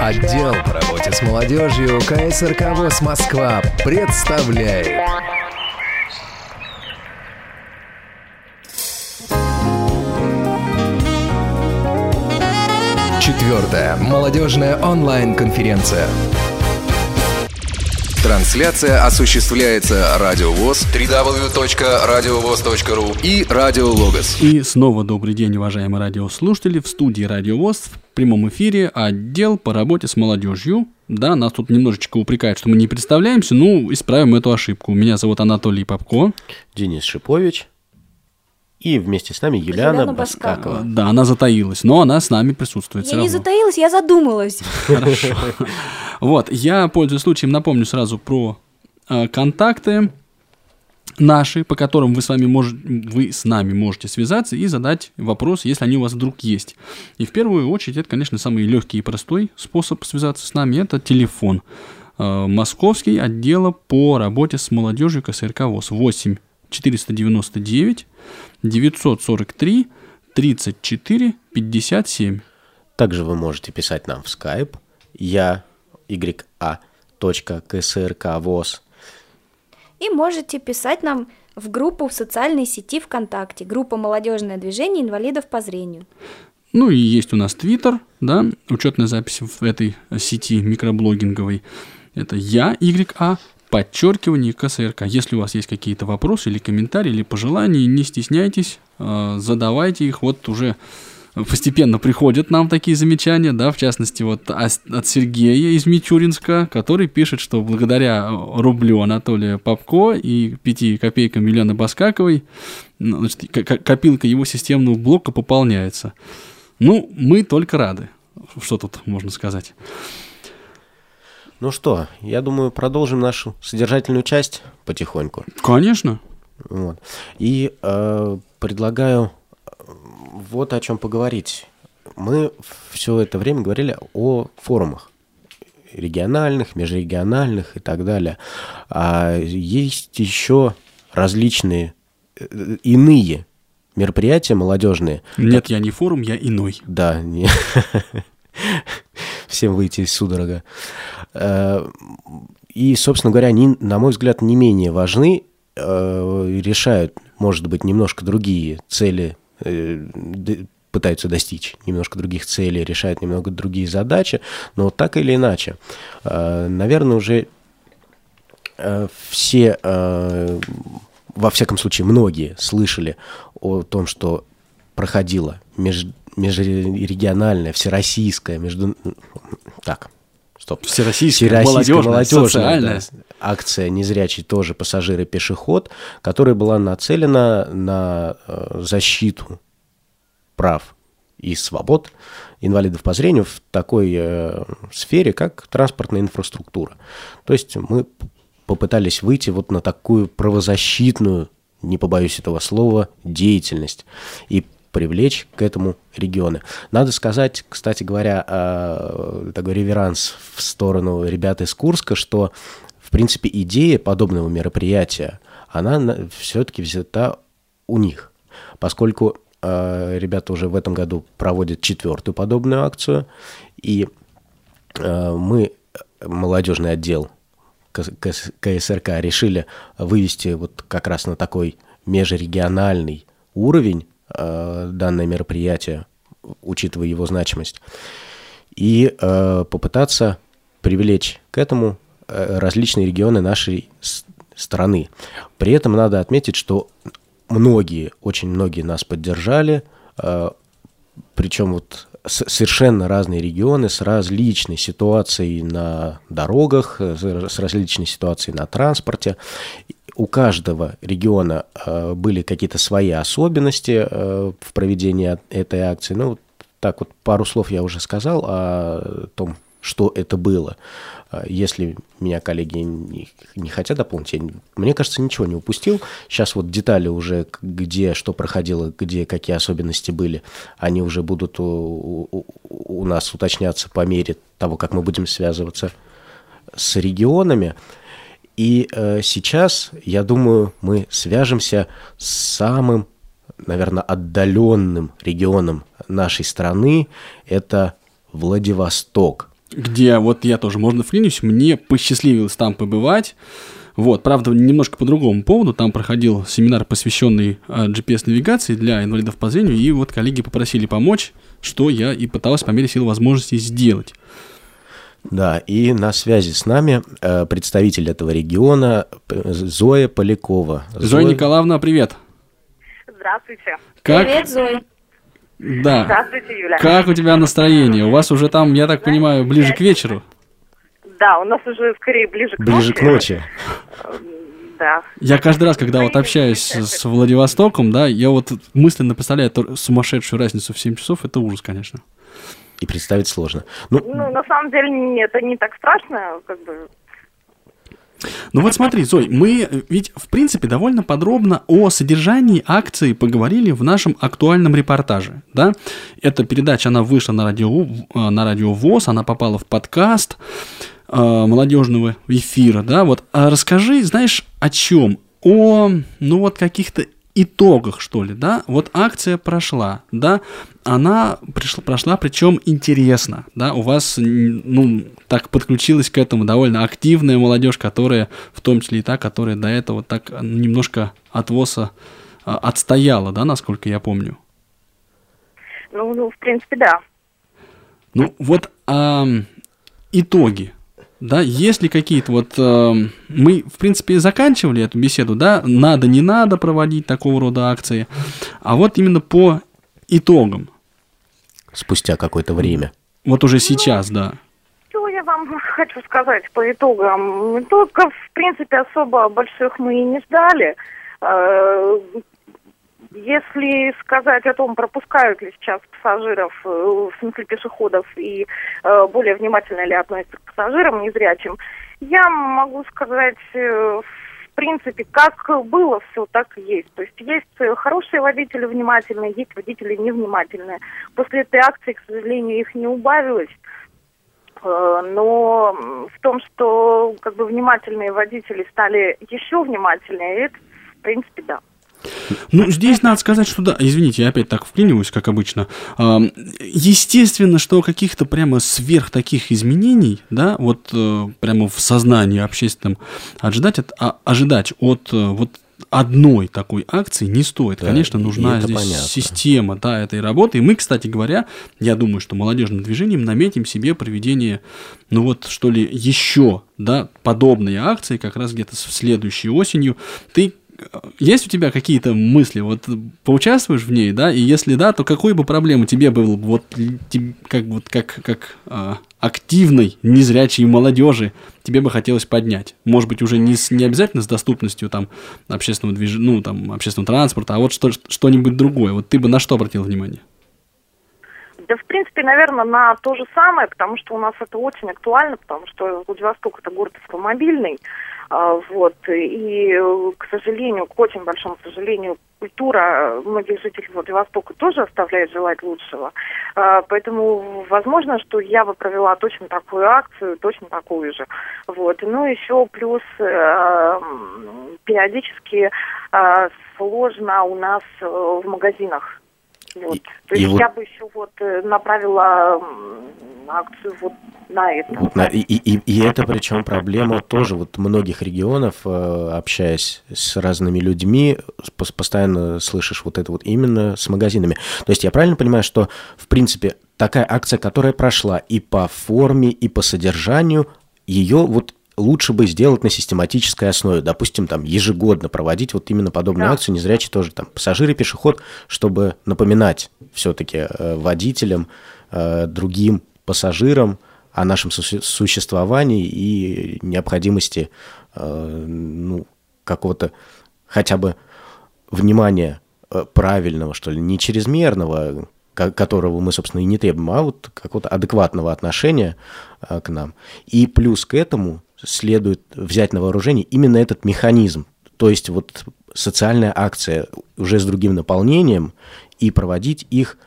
Отдел по работе с молодежью КСРК ВОЗ Москва представляет Четвертая молодежная онлайн-конференция. Трансляция осуществляется Радио ВОЗ, www.radiovoz.ru и Радио Логос. И снова добрый день, уважаемые радиослушатели. В студии Радио ВОЗ в прямом эфире отдел по работе с молодежью. Да, нас тут немножечко упрекают, что мы не представляемся. Ну, исправим эту ошибку. Меня зовут Анатолий Попко. Денис Шипович. И вместе с нами Юлиана, Юлиана Баскакова. Баскакова. Да, она затаилась, но она с нами присутствует. Я не равно. затаилась, я задумалась. Хорошо. Вот, я, пользуясь случаем, напомню сразу про э, контакты наши, по которым вы с, вами мож... вы с нами можете связаться и задать вопрос, если они у вас вдруг есть. И в первую очередь, это, конечно, самый легкий и простой способ связаться с нами, это телефон. Э, Московский отдела по работе с молодежью КСРК ВОЗ 8 499 943 34 57. Также вы можете писать нам в Skype. Я, YA, точка, КСРК, ВОЗ. И можете писать нам в группу в социальной сети ВКонтакте, группа «Молодежное движение инвалидов по зрению». Ну и есть у нас Твиттер, да, учетная запись в этой сети микроблогинговой. Это я, YA, подчеркивание КСРК. Если у вас есть какие-то вопросы или комментарии, или пожелания, не стесняйтесь, э, задавайте их. Вот уже постепенно приходят нам такие замечания, да, в частности, вот от Сергея из Мичуринска, который пишет, что благодаря рублю Анатолия Попко и пяти копейкам Елены Баскаковой, ну, значит, копилка его системного блока пополняется. Ну, мы только рады. Что тут можно сказать? Ну что, я думаю, продолжим нашу содержательную часть потихоньку. Конечно. Вот. И э, предлагаю э, вот о чем поговорить. Мы все это время говорили о форумах региональных, межрегиональных и так далее. А есть еще различные э, иные мероприятия молодежные. Нет, я не форум, я иной. Да, не- всем выйти из судорога. Э, И, собственно говоря, они, на мой взгляд, не менее важны, э, решают, может быть, немножко другие цели, э, пытаются достичь немножко других целей, решают немного другие задачи, но так или иначе, наверное, уже все, во всяком случае, многие слышали о том, что проходила меж- межрегиональная, всероссийская, между... так, стоп. Всероссийская, Всероссийская молодежная, молодежная, социальная. да, акция «Незрячий тоже пассажир и пешеход», которая была нацелена на э, защиту прав и свобод инвалидов по зрению в такой э, сфере, как транспортная инфраструктура. То есть мы попытались выйти вот на такую правозащитную, не побоюсь этого слова, деятельность и привлечь к этому регионы. Надо сказать, кстати говоря, э, такой реверанс в сторону ребят из Курска, что, в принципе, идея подобного мероприятия, она все-таки взята у них, поскольку э, ребята уже в этом году проводят четвертую подобную акцию, и э, мы, молодежный отдел КС- КС- КСРК, решили вывести вот как раз на такой межрегиональный уровень данное мероприятие, учитывая его значимость, и э, попытаться привлечь к этому э, различные регионы нашей страны. При этом надо отметить, что многие, очень многие нас поддержали, э, причем вот совершенно разные регионы с различной ситуацией на дорогах, э, с различной ситуацией на транспорте. У каждого региона э, были какие-то свои особенности э, в проведении этой акции. Ну, так вот пару слов я уже сказал о том, что это было. А Если меня коллеги не, не хотят дополнить, я, не- мне кажется, ничего не упустил. Сейчас вот детали уже, где что проходило, где какие особенности были, они уже будут у, у- у нас уточняться по мере того, как мы будем связываться с регионами. И э, сейчас, я думаю, мы свяжемся с самым, наверное, отдаленным регионом нашей страны. Это Владивосток. где вот я тоже, можно вклинюсь, мне посчастливилось там побывать. Вот, правда, немножко по другому поводу. Там проходил семинар, посвященный GPS-навигации для инвалидов по зрению, и вот коллеги попросили помочь, что я и пытался по мере сил возможности сделать. Да, и на связи с нами э, представитель этого региона Зоя Полякова. Зоя, Зоя Николаевна, привет. Здравствуйте. Как... Привет, Зоя. Да. Здравствуйте, Юля. Как у тебя настроение? У вас уже там, я так понимаю, ближе к вечеру? Да, у нас уже скорее ближе к ближе ночи. к ночи. Да. Я каждый раз, когда вот общаюсь с Владивостоком, да, я вот мысленно представляю эту сумасшедшую разницу в 7 часов, это ужас, конечно. И представить сложно. Ну, Ну, на самом деле, не- это не так страшно, как бы. Ну вот смотри, Зой, мы ведь, в принципе, довольно подробно о содержании акции поговорили в нашем актуальном репортаже, да? Эта передача, она вышла на радио, э, на радио ВОЗ, она попала в подкаст э, молодежного эфира, да? Вот а расскажи, знаешь, о чем? О, ну вот каких-то итогах, что ли, да? Вот акция прошла, да? Она пришла, прошла, причем интересно, да? У вас, ну, так подключилась к этому довольно активная молодежь, которая, в том числе и та, которая до этого так немножко от ВОЗа а, отстояла, да, насколько я помню. Ну, ну, в принципе, да. Ну, вот ам, итоги, да, есть ли какие-то вот... ам, мы, в принципе, заканчивали эту беседу, да, надо, не надо проводить такого рода акции, а вот именно по итогам, спустя какое-то время. вот уже сейчас, да. Что я вам хочу сказать по итогам? Итогов, в принципе, особо больших мы и не ждали. Если сказать о том, пропускают ли сейчас пассажиров, э, в смысле пешеходов, и э, более внимательно ли относятся к пассажирам незрячим, я могу сказать, э, в принципе, как было все, так и есть. То есть есть хорошие водители внимательные, есть водители невнимательные. После этой акции, к сожалению, их не убавилось. Но в том, что как бы внимательные водители стали еще внимательнее, это, в принципе, да. Ну, здесь надо сказать, что да, извините, я опять так вклиниваюсь, как обычно. Естественно, что каких-то прямо сверх таких изменений, да, вот э, прямо в сознании общественном ожидать от, а- ожидать от э, вот одной такой акции не стоит. Да, Конечно, нужна здесь понятно. система да, этой работы. И мы, кстати говоря, я думаю, что молодежным движением наметим себе проведение, ну вот, что ли, еще, да, подобные акции, как раз где-то с следующей осенью. Ты есть у тебя какие-то мысли, вот поучаствуешь в ней, да, и если да, то какую бы проблему тебе было бы вот как вот как как а, активной незрячей молодежи тебе бы хотелось поднять? Может быть уже не с, не обязательно с доступностью там общественного движения, ну там общественного транспорта, а вот что что-нибудь другое. Вот ты бы на что обратил внимание? Да, в принципе, наверное, на то же самое, потому что у нас это очень актуально, потому что Владивосток это город автомобильный, вот, и, к сожалению, к очень большому сожалению, культура многих жителей Владивостока тоже оставляет желать лучшего, А, поэтому возможно, что я бы провела точно такую акцию, точно такую же, вот, ну, еще плюс э, периодически э, сложно у нас э, в магазинах вот. То и есть вот- я бы еще вот э, направила акцию вот на это. Вот на- и, и, и это причем проблема тоже вот многих регионов, э, общаясь с разными людьми, пос- постоянно слышишь вот это вот именно с магазинами. То есть я правильно понимаю, что в принципе такая акция, которая прошла и по форме, и по содержанию, ее вот лучше бы сделать на систематической основе, допустим, там ежегодно проводить вот именно подобную Да. акцию, незрячий тоже там пассажир и пешеход, чтобы напоминать все-таки водителям, э, другим пассажирам о нашем суще- существовании и необходимости э, ну, какого-то хотя бы внимания э, правильного, что ли, не чрезмерного, ко- которого мы, собственно, и не требуем, а вот какого-то адекватного отношения э, к нам. И плюс к этому следует взять на вооружение именно этот механизм, то есть вот социальная акция уже с другим наполнением и проводить их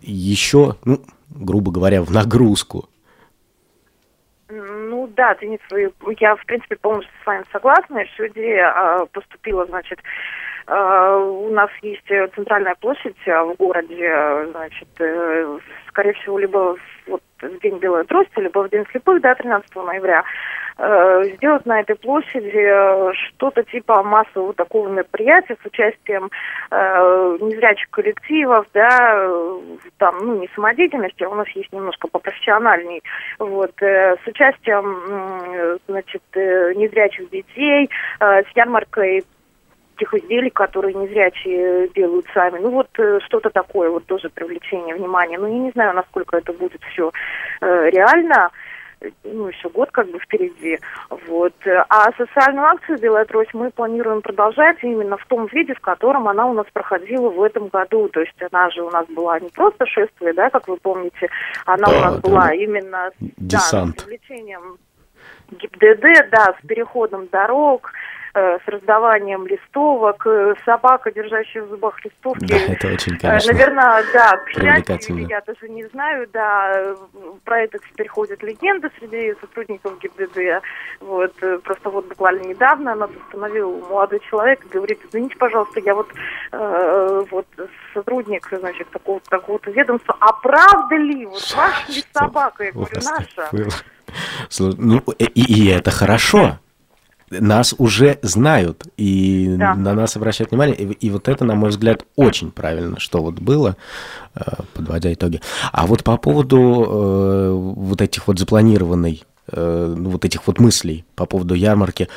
еще, ну, грубо говоря, в нагрузку. Ну да, Денис, вы- я в принципе полностью с вами согласна. Еще идея а, поступила, значит, а, у нас есть э, центральная площадь а, в городе, значит, э, скорее всего, либо вот в День Белой Трости, либо в День слепых, да, 13 ноября, э, сделать на этой площади э, что-то типа массового такого мероприятия с участием э, незрячих коллективов, да, э, там, ну, не самодеятельности, а у нас есть немножко попрофессиональней, вот, э, с участием, э, значит, э, незрячих детей, э, с ярмаркой тех изделий, которые незрячие делают сами. Ну вот э, что-то такое, вот тоже привлечение внимания. Ну я не знаю, насколько это будет все э, реально. Ну, еще год как бы впереди. Вот. А социальную акцию «Белая трость» мы планируем продолжать именно в том виде, в котором она у нас проходила в этом году. То есть она же у нас была не просто шествие, да, как вы помните, она Да, у нас да, была именно Десант. Да, с привлечением ГИБДД, да, с переходом дорог, э, с раздаванием листовок, э, собака, держащая в зубах листовки. Да, это очень, Э, конечно. Наверное, да, к счастью, я даже не знаю, да, э, про это теперь ходят легенды среди сотрудников ГИБДД. Вот, э, просто вот буквально недавно нас остановил молодой человек и говорит, извините, пожалуйста, я вот, э, вот сотрудник, значит, такого-то такого-то ведомства, а правда ли, вот ваша ли собака? Я говорю, наша. Ну, и, и это хорошо. Нас уже знают, и Да. на нас обращают внимание. И, и вот это, на мой взгляд, очень правильно, что вот было, э, подводя итоги. А вот по поводу э, вот этих вот запланированной, э, ну, вот этих вот мыслей по поводу ярмарки,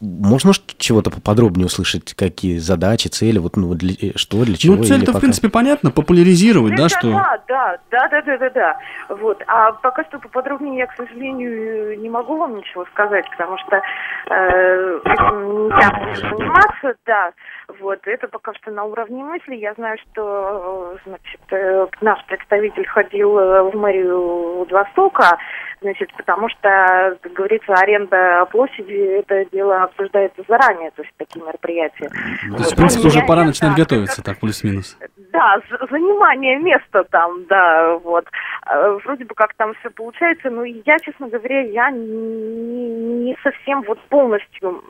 можно чего-то поподробнее услышать, какие задачи, цели, вот ну, для- что, для чего? Ну, цель-то, в пока- принципе, понятно, популяризировать, да, Это что... Да, да, да, да, да, да, да. Вот. А пока что поподробнее я, к сожалению, не могу вам ничего сказать, потому что э, этим нельзя заниматься, да. Вот. Это пока что на уровне мысли. Я знаю, что э, значит, э, наш представитель ходил э, в мэрию Владивостока, значит, потому что, как говорится, аренда площади, это дело обсуждается заранее, то есть такие мероприятия. То есть, в принципе, уже пора начинать готовиться, так, плюс-минус. Да, занимание места там, да, вот. Э, Вроде бы как там все получается, но я, честно говоря, я не, не совсем вот полностью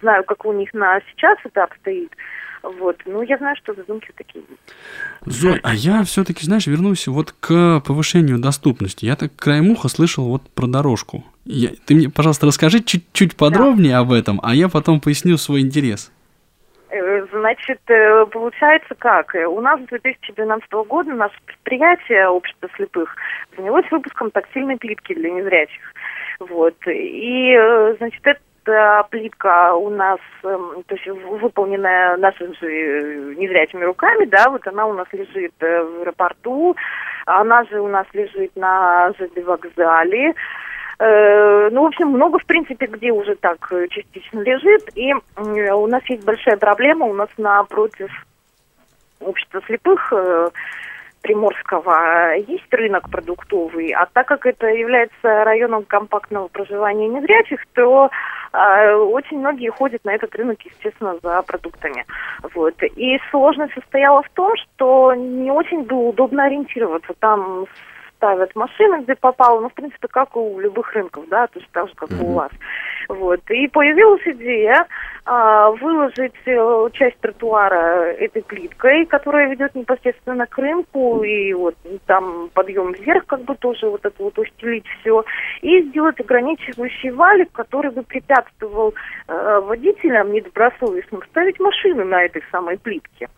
знаю, как у них на сейчас это обстоит. Вот. Ну, я знаю, что задумки такие есть. Зой, а я все-таки, знаешь, вернусь вот к повышению доступности. Я так краем уха слышал вот про дорожку. Я- ты мне, пожалуйста, расскажи чуть-чуть подробнее об этом, а я потом поясню свой интерес. Э, Значит, э, получается как? Э, У нас с 2012 года наше предприятие Общество слепых занялось выпуском тактильной плитки для незрячих. Вот. И, значит, эта плитка у нас, эм, то есть выполненная нашими же э, незрячими руками, да, вот она у нас лежит э, в аэропорту, она же у нас лежит на ЖД вокзале. Э, Ну, в общем, много, в принципе, где уже так э, частично лежит. И у нас есть большая проблема. У нас напротив общества слепых э, Приморского есть рынок продуктовый, а так как это является районом компактного проживания незрячих, то э, очень многие ходят на этот рынок, естественно, за продуктами. Вот. И сложность состояла в том, что не очень было удобно ориентироваться. Там ставят машины, где попало, ну, в принципе, как у любых рынков, да, то есть так же, как и у вас. Вот. И появилась идея а, выложить э, часть тротуара этой плиткой, которая ведет непосредственно к рынку, и вот там подъем вверх, как бы тоже вот это вот устелить все, и сделать ограничивающий валик, который бы препятствовал э, водителям недобросовестным ставить машины на этой самой плитке.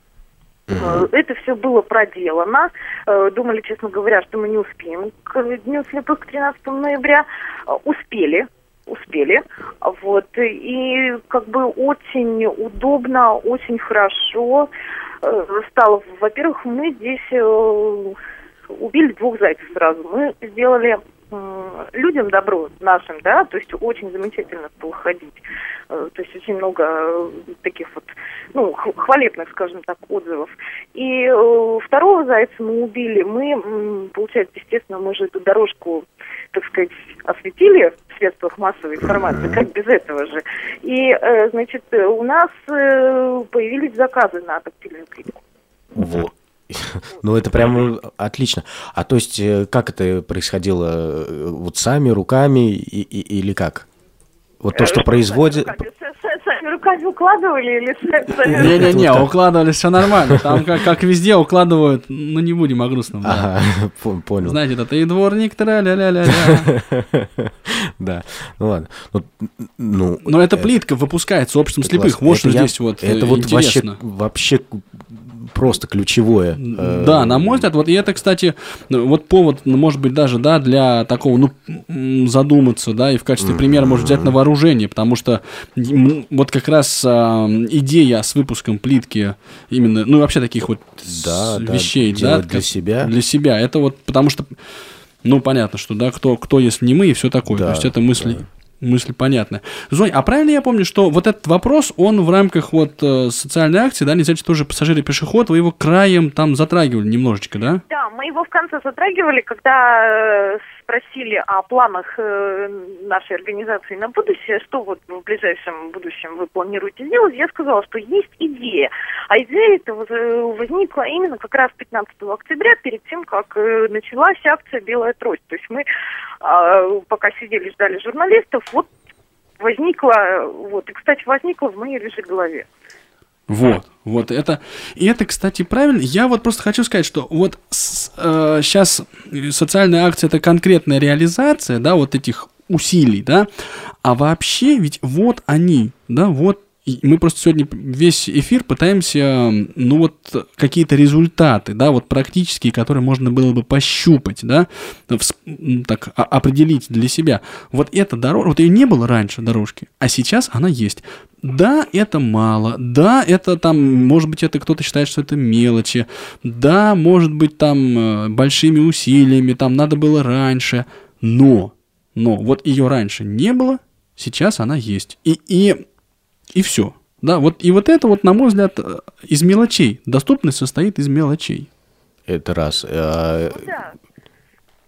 Э, Это все было проделано. Э, Думали, честно говоря, что мы не успеем к Дню слепых к 13 ноября. Э, Успели. Успели. Вот. И как бы очень удобно, очень хорошо стало. Во-первых, мы здесь убили двух зайцев сразу. Мы сделали людям добро нашим, да, то есть очень замечательно стало ходить. Э, То есть очень много э, таких вот, ну, хвалебных, скажем так, отзывов. И э, второго зайца мы убили. Мы, получается, естественно, мы же эту дорожку, так сказать, осветили в средствах массовой информации, как без этого же. И, э, значит, э, у нас э, появились заказы на тактильную плитку. Вот. Ну, это прямо отлично. А то есть, э, как это происходило? э, Вот сами, руками и- и- или как? Вот то, что Э, производит... Сами руками, укладывали или? Не-не-не, укладывали все нормально. Там как, как везде укладывают, ну не будем о грустном. Да. Ага, пон- понял. Знаете, это и дворник, тра-ля-ля-ля-ля. Да, ну ладно. Ну, ну, Но эта плитка выпускается обществом слепых. Вот что здесь вот э, Это вот вообще просто ключевое. э, Да, на мой взгляд, вот и это, кстати, ну, вот повод, ну, может быть, даже, да, для такого, ну, задуматься, да, и в качестве примера может взять на вооружение, потому что вот как раз а, идея с выпуском плитки именно, ну, вообще таких вот Да, да, вещей, да, делать для как- себя. Для себя, это вот, потому что, ну, понятно, что, да, кто, кто если не мы, и все такое, Да, то есть это мысли, да. Мысль понятная. Зонь, а правильно я помню, что вот этот вопрос, он в рамках вот э, социальной акции, да, нельзя тоже пассажир и пешеход, вы его краем там затрагивали немножечко, да? Да, мы его в конце затрагивали, когда э, спросили о планах э, нашей организации на будущее, что вот в ближайшем будущем вы планируете сделать, я сказала, что есть идея. А идея эта воз- возникла именно как раз 15 октября, перед тем, как э, началась акция «Белая трость». То есть мы, э, пока сидели, ждали журналистов, вот возникла, вот, и, кстати, возникла в моей лишь голове. Вот, вот это. И это, кстати, правильно. Я вот просто хочу сказать, что вот сейчас социальная акция это конкретная реализация, да, вот этих усилий, да. А вообще, ведь вот они, да, вот мы просто сегодня весь эфир пытаемся, ну вот, какие-то результаты, да, вот практические, которые можно было бы пощупать, да, так, а- определить для себя. Вот эта дорожка, вот ее не было раньше дорожки, а сейчас она есть. Да, это мало, да, это там, может быть, это кто-то считает, что это мелочи, да, может быть, там э, большими усилиями, там надо было раньше, но, но вот ее раньше не было, сейчас она есть. И, и и все. Да, вот и вот это вот, на мой взгляд, э, из мелочей. Доступность состоит из мелочей. Это раз. А, Да.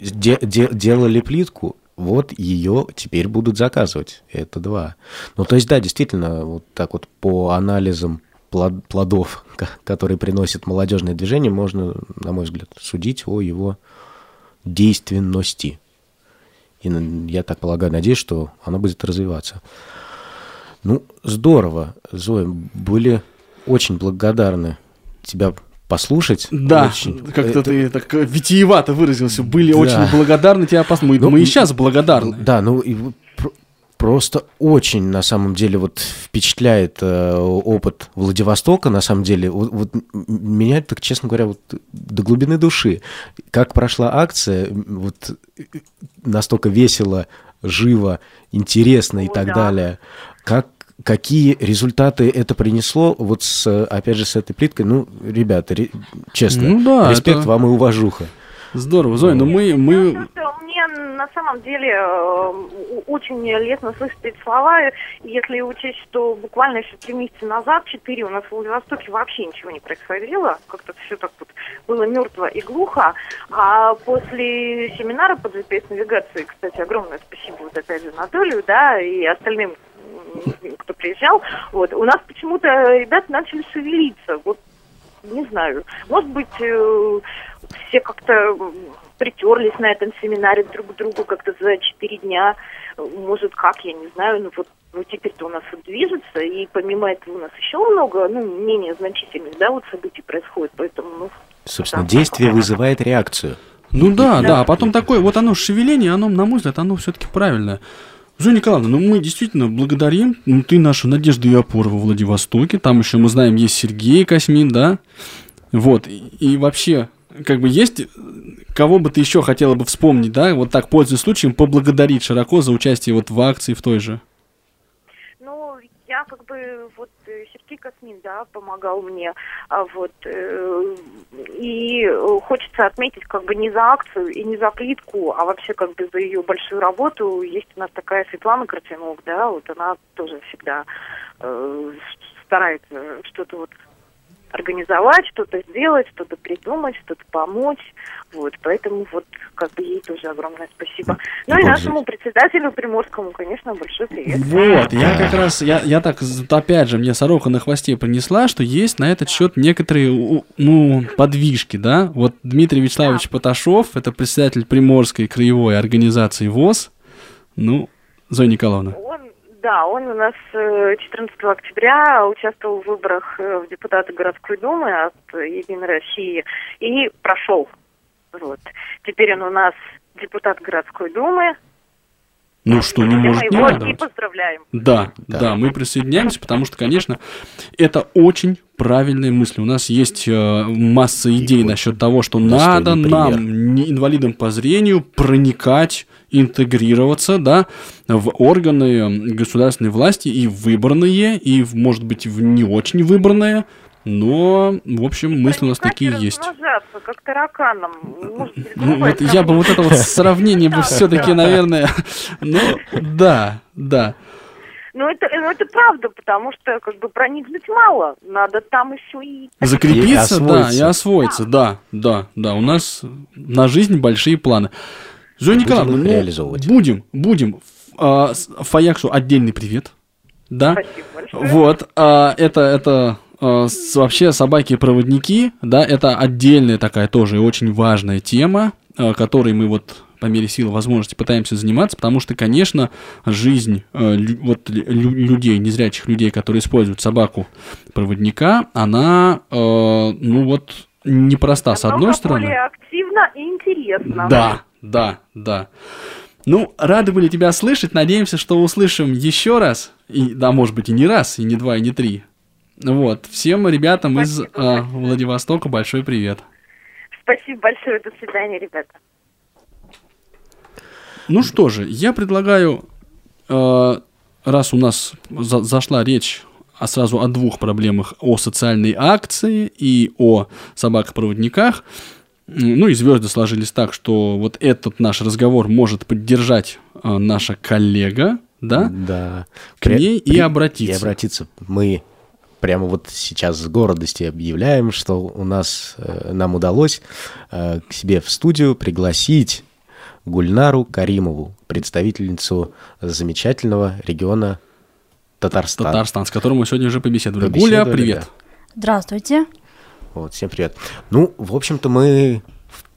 де- де- делали плитку, вот ее теперь будут заказывать. Это два. Ну, то есть, да, действительно, вот так вот по анализам плод- плодов, ко- которые приносит молодежное движение, можно, на мой взгляд, судить о его действенности. И я так полагаю, надеюсь, что оно будет развиваться. Ну, здорово, Зоя, были очень благодарны тебя послушать. Да, Очень. как-то Это- ты так э, витиевато выразился. Были Да. очень благодарны тебе. пос- Мы, Ну, мы и сейчас благодарны. Да, ну и просто очень, на самом деле, вот впечатляет э, опыт Владивостока, на самом деле. Вот, вот меня, так честно говоря, вот до глубины души. Как прошла акция, вот э, настолько весело, живо, интересно и О, так да. далее. Как Какие результаты это принесло, вот с, опять же, с этой плиткой, ну, ребята, ре- честно, Ну да, респект это- вам и уважуха. Здорово, Зоя, ну мы, мы... Мне на самом деле э, очень лестно слышать эти слова, если учесть, что буквально еще три месяца назад, четыре, у нас в Владивостоке вообще ничего не происходило, как-то все так вот было мертво и глухо, а после семинара по GPS-навигации, кстати, огромное спасибо вот опять же Анатолию, да, и остальным, кто приезжал, вот, у нас почему-то ребята начали шевелиться, вот не знаю, может быть, э, все как-то притерлись на этом семинаре друг к другу как-то за четыре дня, Э, может, как, я не знаю, ну вот ну, теперь-то у нас вот движется, и помимо этого у нас еще много, ну, менее значительных, да, вот событий происходит, поэтому, ну, Собственно, Да. действие вызывает реакцию. Ну да, да, а потом такое, вот оно шевеление, оно, на мой взгляд, оно все-таки правильное. Зоя Николаевна, ну мы действительно благодарим. Ну, ты наша надежда и опора во Владивостоке. Там еще мы знаем, есть Сергей Космин, да? Вот. И, и вообще, как бы есть, э, кого бы ты еще хотела бы вспомнить, да? Вот так, пользуясь случаем, поблагодарить широко за участие вот в акции в той же. Ну, я как бы вот Сергей Космин, да, помогал мне, а вот э, и хочется отметить как бы не за акцию и не за плитку, а вообще как бы за ее большую работу. Есть у нас такая Светлана Кротинок, да, вот она тоже всегда э, старается что-то вот организовать, что-то сделать, что-то придумать, что-то помочь. Вот, поэтому вот как бы ей тоже огромное спасибо. Ну и нашему председателю Приморскому, конечно, большой привет. Вот, я как раз, я, я так, опять же, мне сорока на хвосте принесла, что есть на этот счет некоторые, ну, подвижки, да. Вот Дмитрий Вячеславович Поташов, это председатель Приморской краевой организации ВОЗ. Ну, Зоя Николаевна. Да, он у нас э, 14 октября участвовал в выборах э, в депутаты городской думы от Единой России и прошел. Вот. Теперь он у нас депутат городской думы. Ну что, не может не радовать. поздравляем. Да, Да. да, мы присоединяемся, потому что, конечно, это очень правильные мысли. У нас есть э, масса идей очень насчет того, что достойный надо пример. нам, не- инвалидам по зрению, проникать, интегрироваться, да, в органы государственной власти и в выборные, и, может быть, в не очень выборные, но, в общем, мысли у нас такие есть. как тараканом. Может Ну, вот я бы вот это вот сравнение бы все-таки, наверное, ну, да, да. Ну это, ну, это правда, потому что как бы проникнуть мало. Надо там еще и... Закрепиться, И да, и освоиться. да, да, да. У нас на жизнь большие планы. Зоя Будем Николаевна, ну, реализовывать. будем, будем. А, Фаяксу отдельный привет. Да. Спасибо большое. Вот, а, это, это вообще собаки-проводники, да, это отдельная такая тоже очень важная тема, а, которой мы вот по мере сил и возможности пытаемся заниматься, потому что, конечно, жизнь э, лю- вот лю- людей, незрячих людей, которые используют собаку-проводника, она, э, ну вот, непроста, с одной стороны. более активно и интересно. Да, да, да. Ну, рады были тебя слышать. Надеемся, что услышим еще раз. И, да, может быть, и не раз, и не два, и не три. Вот. Всем ребятам из Спасибо а, большое. Владивостока большой привет. Спасибо большое. До свидания, ребята. Ну что же, я предлагаю, э, раз у нас за- зашла речь а сразу о двух проблемах, о социальной акции и о собакопроводниках, ну и звезды сложились так, что вот этот наш разговор может поддержать э, наша коллега, да? Да. К ней и обратиться. И обратиться. Мы прямо вот сейчас с гордостью объявляем, что у нас, э, нам удалось э, к себе в студию пригласить Гульнару Каримову, представительницу замечательного региона Татарстан. Татарстан, с которым мы сегодня уже побеседовали. Побеседовали, Гуля, привет. да. Здравствуйте. Вот, всем привет. Ну, в общем-то, мы,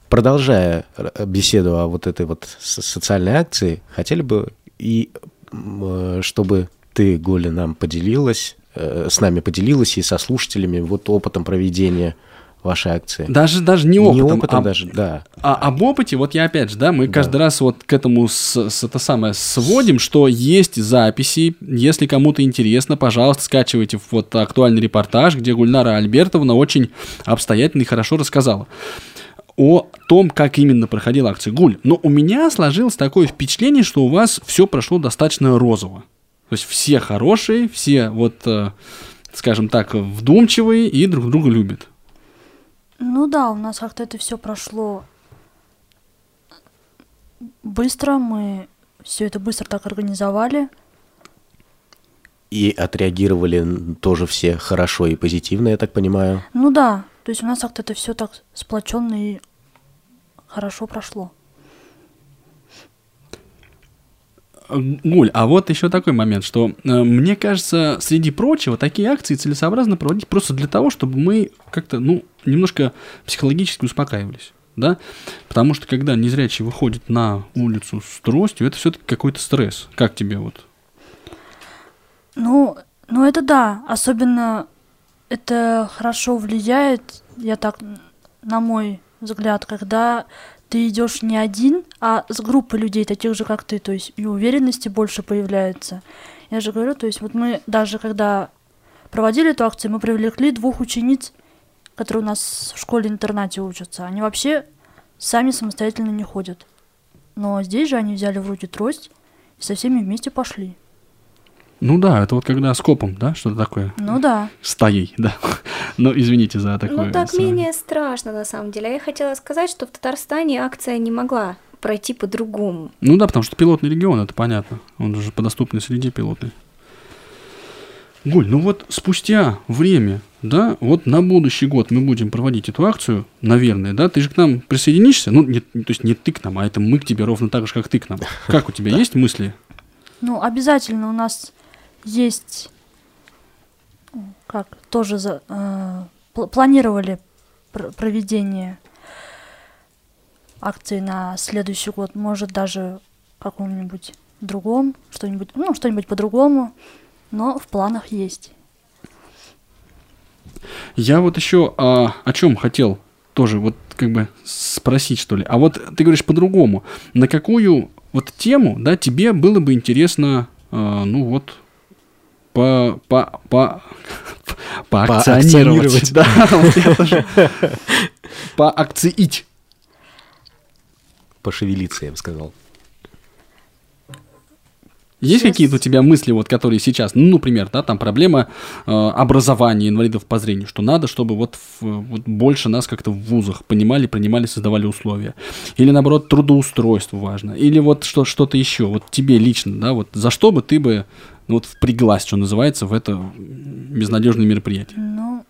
продолжая беседу о вот этой вот со- социальной акции, хотели бы и э, чтобы ты, Гуля, нам поделилась, с нами поделилась и со слушателями вот опытом проведения вашей акции. Даже, даже не опытом, Не опытом а даже, да. А об опыте, вот я опять же, да, мы каждый раз вот к этому с, с- это самое сводим, что есть записи, если кому-то интересно, пожалуйста, скачивайте вот актуальный репортаж, где Гульнара Альбертовна очень обстоятельно и хорошо рассказала о том, как именно проходила акция. Гуль, но у меня сложилось такое впечатление, что у вас все прошло достаточно розово. То есть все хорошие, все вот, э, скажем так, вдумчивые и друг друга любят. Ну да, у нас как-то это все прошло быстро, мы все это быстро так организовали. И отреагировали тоже все хорошо и позитивно, я так понимаю. Ну да, то есть у нас как-то это все так сплоченно и хорошо прошло. Гуль, а вот еще такой момент, что э, мне кажется, среди прочего, такие акции целесообразно проводить просто для того, чтобы мы как-то, ну, немножко психологически успокаивались, да? Потому что когда незрячий выходит на улицу с тростью, это все-таки какой-то стресс. Как тебе вот? Ну, ну это да, особенно это хорошо влияет, я так, на мой взгляд, когда ты идешь не один, а с группой людей, таких же, как ты, то есть и уверенности больше появляется. Я же говорю, то есть вот мы даже когда проводили эту акцию, мы привлекли двух учениц, которые у нас в школе-интернате учатся. Они вообще сами самостоятельно не ходят. Но здесь же они взяли в руки трость и со всеми вместе пошли. Ну да, это вот когда с копом, да, что-то такое. Ну да. Стаей, да. Ну, извините за такое. Ну, так менее страшно, на самом деле. А я хотела сказать, что в Татарстане акция не могла пройти по-другому. Ну да, потому что пилотный регион, это понятно. Он же по доступной среде пилотный. Гуль, ну вот спустя время, да, вот на будущий год мы будем проводить эту акцию, наверное, да, ты же к нам присоединишься, ну, не, то есть не ты к нам, а это мы к тебе ровно так же, как ты к нам. Как у тебя есть мысли? Ну, обязательно у нас есть, как, тоже за, э, пл- планировали пр- проведение акции на следующий год, может даже каком-нибудь другом, что-нибудь, ну, что-нибудь по-другому, но в планах есть. Я вот еще а, о чем хотел тоже вот как бы спросить, что ли. А вот ты говоришь по-другому. На какую вот тему, да, тебе было бы интересно, а, ну вот, по, по, по, поакционировать. Поакционировать. Да, тоже. Поакциить. Пошевелиться, я бы сказал. Есть какие-то у тебя мысли, вот, которые сейчас, ну, например, да, там проблема э, образования инвалидов по зрению, что надо, чтобы вот, в- вот больше нас как-то в вузах понимали, принимали, создавали условия. Или, наоборот, трудоустройство важно. Или вот что, что-то еще. Вот тебе лично, да, вот за что бы ты бы вот впряглась, что называется, в это безнадежное мероприятие? Ну,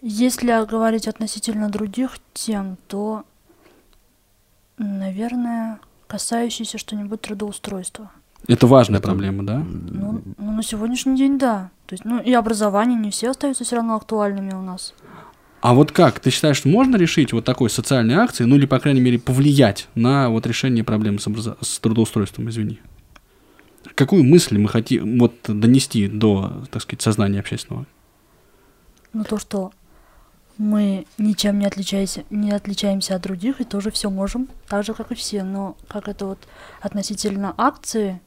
если говорить относительно других тем, то, наверное, касающиеся что-нибудь трудоустройства. Это важная проблема, да? Ну, ну, на сегодняшний день, да. То есть, ну, и образование не все остаются все равно актуальными у нас. А вот как? Ты считаешь, что можно решить вот такой социальной акцией, ну или, по крайней мере, повлиять на вот решение проблем с, образо- с трудоустройством, извини? Какую мысль мы хотим вот донести до, так сказать, сознания общественного? Ну, то, что мы ничем не отличаемся, не отличаемся от других и тоже все можем, так же, как и все. Но как это вот относительно акции,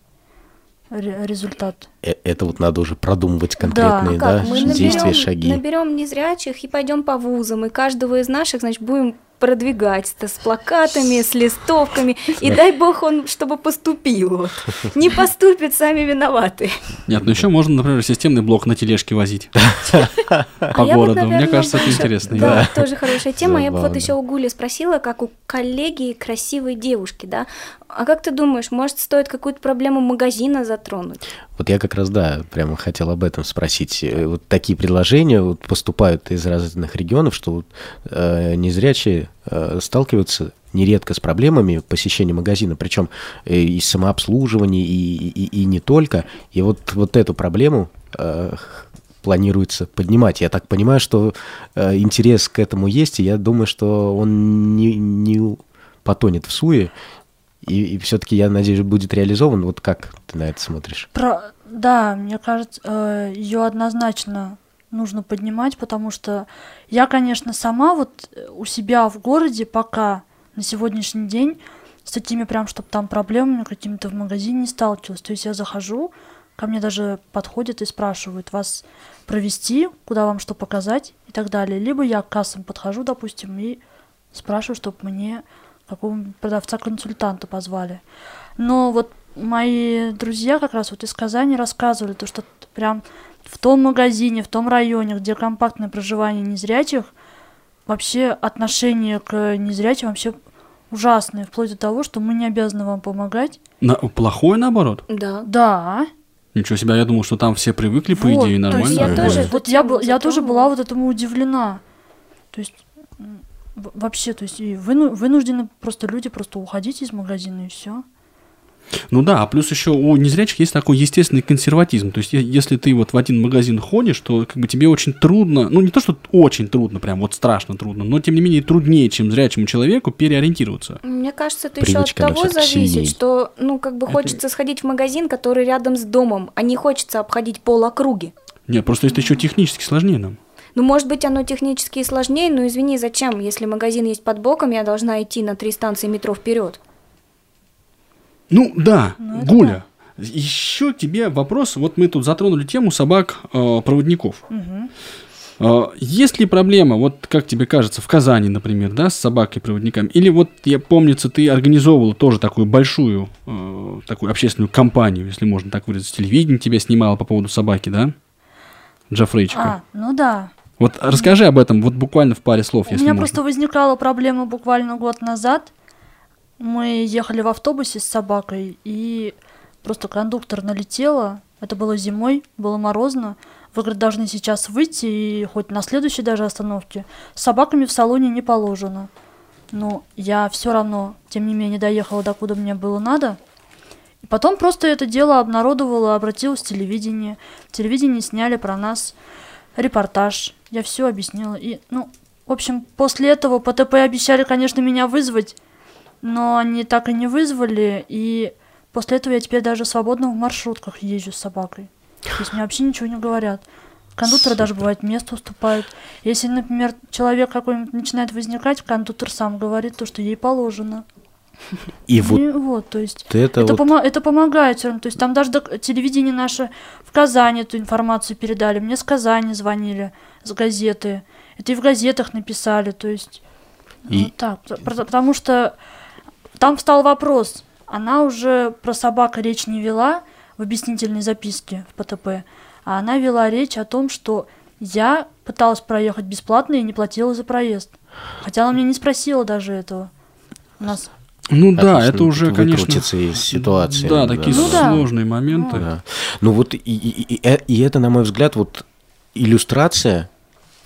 ре- результат Э, Это вот надо уже продумывать Да, конкретные, да, как? Мы действия, наберем, шаги. наберем незрячих и пойдем по вузам, и каждого из наших, значит, будем продвигать это с плакатами, с листовками, и дай бог он, чтобы поступил. Вот. Не поступит, сами виноваты. Нет, ну еще можно, например, системный блок на тележке возить по А вот, городу. Мне кажется, это интересно. Да, тоже хорошая тема. Я бы вот еще у Гули спросила, как у коллеги красивой девушки, да? А как ты думаешь, может, стоит какую-то проблему магазина затронуть? Вот я как раз, да, прямо хотел об этом спросить. Э, Вот такие предложения вот поступают из разных регионов, что вот, э, незрячие э, сталкиваются нередко с проблемами посещения магазина, причем э, и самообслуживания, и, и, и не только. И вот, вот эту проблему э, планируется поднимать. Я так понимаю, что э, интерес к этому есть, и я думаю, что он не, не потонет в суе, и, все-таки, я надеюсь, будет реализован. Вот как ты на это смотришь? Про... Да, мне кажется, ее однозначно нужно поднимать, потому что я, конечно, сама вот э, у себя в городе пока на сегодняшний день с такими прям, чтобы там проблемами какими-то в магазине не сталкивалась. То есть я захожу, ко мне даже подходят и спрашивают, вас провести, куда вам что показать и так далее. Либо я к кассам подхожу, допустим, и спрашиваю, чтобы мне какого-нибудь продавца-консультанта позвали. Но вот мои друзья как раз вот из Казани рассказывали, то, что прям в том магазине, в том районе, где компактное проживание незрячих, вообще отношение к незрячим вообще ужасное, вплоть до того, что мы не обязаны вам помогать. На- плохое наоборот? Да. Да. Ничего себе, я думал, что там все привыкли, по Вот, идее, то нормально. есть я тоже вот, я, я тоже была вот этому удивлена. То есть вообще, то есть и выну- вынуждены просто люди просто уходить из магазина и все. Ну да, а плюс еще у незрячих есть такой естественный консерватизм. То есть, если ты вот в один магазин ходишь, то как бы тебе очень трудно, ну не то, что очень трудно, прям вот страшно трудно, но тем не менее труднее, чем зрячему человеку переориентироваться. Мне кажется, это еще от того зависит, сильней. что, ну, как бы хочется сходить в магазин, который рядом с домом, а не хочется обходить пол округи. Нет, просто это еще технически сложнее нам. Ну, может быть, оно технически и сложнее, но извини, зачем? Если магазин есть под боком, я должна идти на три станции метро вперед. Ну да, Ну, Гуля, еще тебе вопрос. Вот мы тут затронули тему собак-проводников. Мгм. Есть ли проблема, вот как тебе кажется, в Казани, например, да, с собакой-проводниками? Или вот, я помнится, ты организовывала тоже такую большую, э, такую общественную кампанию, если можно так выразиться, телевидение тебя снимало по поводу собаки, да? Джафрейчика. А, ну да. Вот расскажи об этом, вот буквально в паре слов, У если меня можно. просто возникала проблема буквально год назад. Мы ехали в автобусе с собакой, и просто кондуктор налетела. Это было зимой, было морозно. Вы, говорит, должны сейчас выйти, и хоть на следующей даже остановке. С собаками в салоне не положено. Но я все равно, тем не менее, доехала до куда мне было надо. И потом просто это дело обнародовала, обратилась в телевидение. В телевидении сняли про нас репортаж. Я все объяснила. И, ну, в общем, после этого ПТП обещали, конечно, меня вызвать, но они так и не вызвали. И после этого я теперь даже свободно в маршрутках езжу с собакой. То есть мне вообще ничего не говорят. Кондукторы даже бывает место уступают. Если, например, человек какой-нибудь начинает возникать, кондуктор сам говорит то, что ей положено. И вот И вот, то есть это, это, вот... помо- это помогает всё равно. То есть там даже телевидение наше в Казани эту информацию передали. Мне с Казани звонили, с газеты. Это и в газетах написали. То есть И- вот так. Потому что там встал вопрос. Она уже про собак речь не вела в объяснительной записке в ПТП, а она вела речь о том, что я пыталась проехать бесплатно и не платила за проезд. Хотя она меня не спросила даже этого. У нас Ну да, это уже, конечно... из ситуации. Да, такие Ну да. сложные моменты. Да. Ну вот и, и- и- э- и это, на мой взгляд, вот иллюстрация,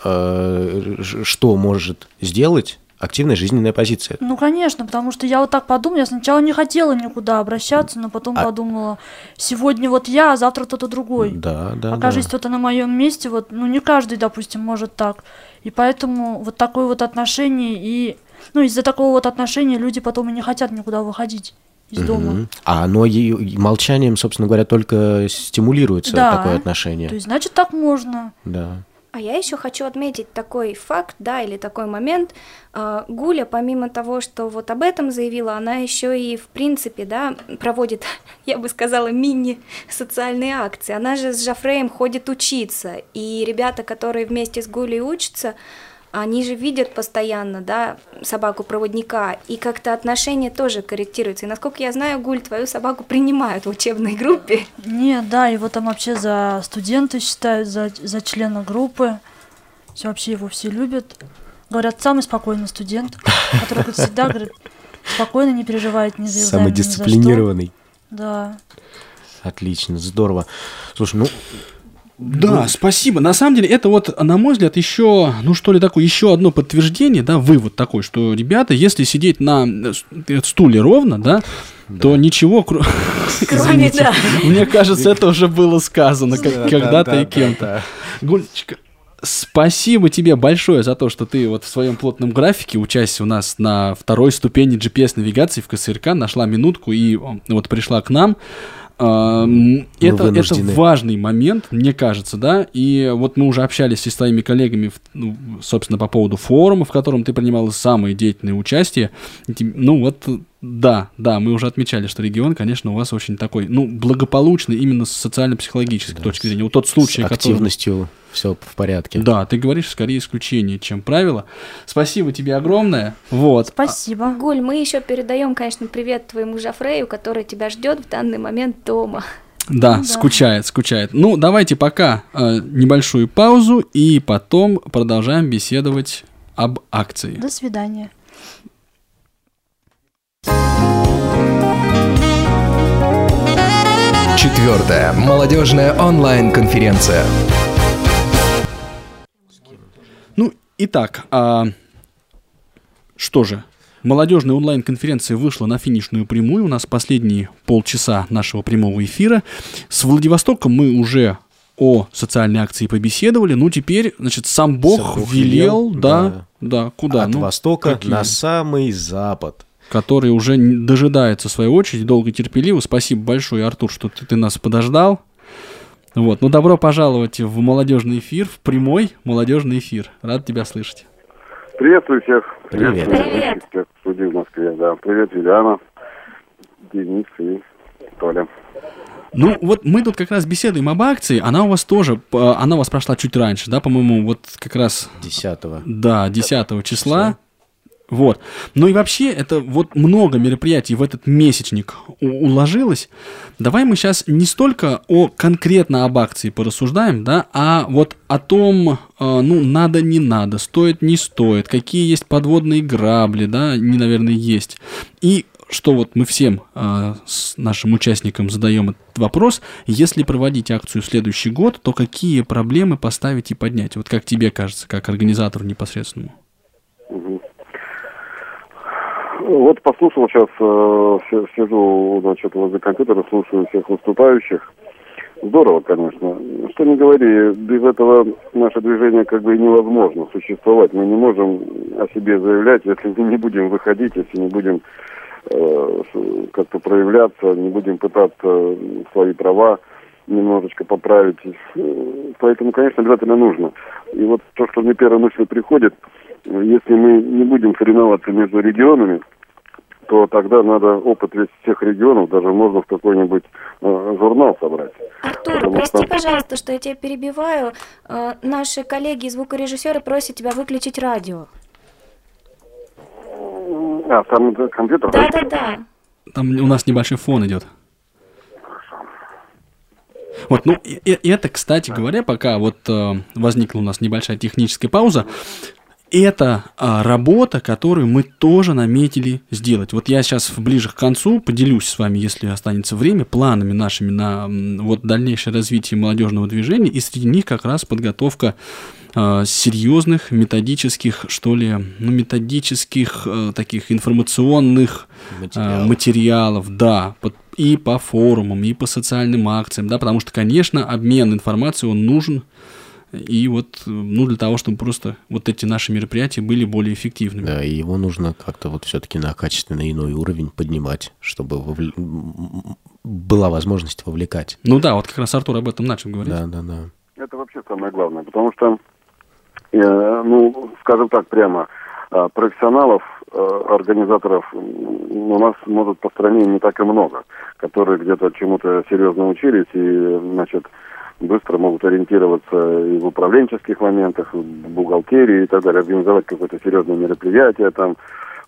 э, что может сделать активная жизненная позиция. Ну, конечно, потому что я вот так подумала, я сначала не хотела никуда обращаться, но потом А- подумала, сегодня вот я, а завтра кто-то другой. Да, да, Окажись да. кто-то на моем месте, вот, ну, не каждый, допустим, может так. И поэтому вот такое вот отношение, и, ну, из-за такого вот отношения люди потом и не хотят никуда выходить из дома. А оно и- и молчанием, собственно говоря, только стимулируется Да. такое отношение. То есть, значит, так можно. Да. А я еще хочу отметить такой факт, да, или такой момент. А, Гуля, помимо того, что вот об этом заявила, она еще и, в принципе, да, проводит, я бы сказала, мини-социальные акции. Она же с Жафреем ходит учиться, и ребята, которые вместе с Гулей учатся, они же видят постоянно, да, собаку-проводника, и как-то отношения тоже корректируются. И насколько я знаю, Гуль, твою собаку принимают в учебной группе. Нет, да, его там вообще за студента считают, за, за члена группы. Все, вообще его все любят. Говорят, самый спокойный студент, который говорит, всегда говорит, спокойно, не переживает ни за экзамен, ни за что. Самодисциплинированный. Да. Отлично, здорово. Слушай, ну, Да, спасибо. На самом деле, это вот, на мой взгляд, еще, ну что ли, такое, еще одно подтверждение, да, вывод такой, что, ребята, если сидеть на э, э, стуле ровно, да, то ничего, кро- Кроме, да. мне кажется, это уже было сказано как- когда-то и кем-то. Гульчика, спасибо тебе большое за то, что ты вот в своем плотном графике, учась у нас на второй ступени GPS-навигации в КСРК, нашла минутку и вот пришла к нам. Ам, Это, это вынуждены. важный момент, мне кажется, да, и вот мы уже общались и с твоими коллегами, ну, собственно, по поводу форума, в котором ты принимала самое деятельное участие. Ну вот, да, да, мы уже отмечали, что регион, конечно, у вас очень такой, ну, благополучный именно с социально-психологической точки зрения. Вот тот случай, с который... активностью все в порядке. Да, ты говоришь скорее исключение, чем правило. Спасибо тебе огромное. Вот. Спасибо. Гуль, мы еще передаем, конечно, привет твоему Жафрею, который тебя ждет в данный момент дома. Да, да. скучает, скучает. Ну, давайте пока э, небольшую паузу и потом продолжаем беседовать об акции. До свидания. Четвертая молодежная онлайн-конференция. Ну, итак, а, что же, молодежная онлайн-конференция вышла на финишную прямую. У нас последние полчаса нашего прямого эфира. С Владивостоком мы уже о социальной акции побеседовали. Ну, теперь, значит, сам Бог, Сам Бог велел, велел, да, да, куда? От ну, востока какие? на самый запад. Который уже дожидается своей очереди, долго и терпеливо. Спасибо большое, Артур, что ты, ты нас подождал. Вот, ну добро пожаловать в молодежный эфир, в прямой молодежный эфир. Рад тебя слышать. Приветствую всех. Привет. Привет. всех в студии в Москве. Да. Привет, Юлиана, Денис и Толя. Ну, вот мы тут как раз беседуем об акции. Она у вас тоже, э, она у вас прошла чуть раньше, да, по-моему, вот как раз, 10 да, 10 числа. Вот. Ну и вообще, это вот много мероприятий в этот месячник уложилось. Давай мы сейчас не столько о конкретно об акции порассуждаем, да, а вот о том, э, ну, надо, не надо, стоит, не стоит, какие есть подводные грабли, да, не, наверное, есть. И что вот мы всем э, с нашим участникам задаем этот вопрос, если проводить акцию в следующий год, то какие проблемы поставить и поднять? Вот как тебе кажется, как организатору непосредственному? Вот послушал сейчас, э, си- сижу, значит, возле компьютера, слушаю всех выступающих. Здорово, конечно. Что не говори, без этого наше движение как бы невозможно существовать. Мы не можем о себе заявлять, если мы не будем выходить, если не будем э, как-то проявляться, не будем пытаться свои права немножечко поправить. Э, Поэтому, конечно, обязательно нужно. И вот то, что мне первая мысль приходит, если мы не будем соревноваться между регионами, то тогда надо опыт весь всех регионов, даже можно в какой-нибудь э, журнал собрать. Артур, Потому прости, что- пожалуйста, что я тебя перебиваю. Э, Наши коллеги и звукорежиссеры просят тебя выключить радио. А, там компьютер? Да-да-да. Там у нас небольшой фон идет. Вот, ну, и, и это, кстати говоря, пока вот э, возникла у нас небольшая техническая пауза, это а, работа, которую мы тоже наметили сделать. Вот я сейчас ближе к концу поделюсь с вами, если останется время, планами нашими на вот дальнейшее развитие молодежного движения, и среди них как раз подготовка а, серьезных методических, что ли, ну, методических э, таких информационных а, Материалов. материалов, да, под- и по форумам, и по социальным акциям, да, потому что, конечно, обмен информацией, он нужен, и вот, э, ну, для того, чтобы просто вот эти наши мероприятия были более эффективными. Да, и его нужно как-то вот все-таки на качественно иной уровень поднимать, чтобы вовл- была возможность вовлекать. Ну да, вот как раз Артур об этом начал говорить. Да, да, да. Это вообще самое главное, потому что, э, ну, скажем так прямо, э, профессионалов, э, организаторов у нас, может, по стране не так и много, которые где-то чему-то серьезно учились и, значит, быстро могут ориентироваться и в управленческих моментах, в бухгалтерии и так далее, организовать какое-то серьезное мероприятие там.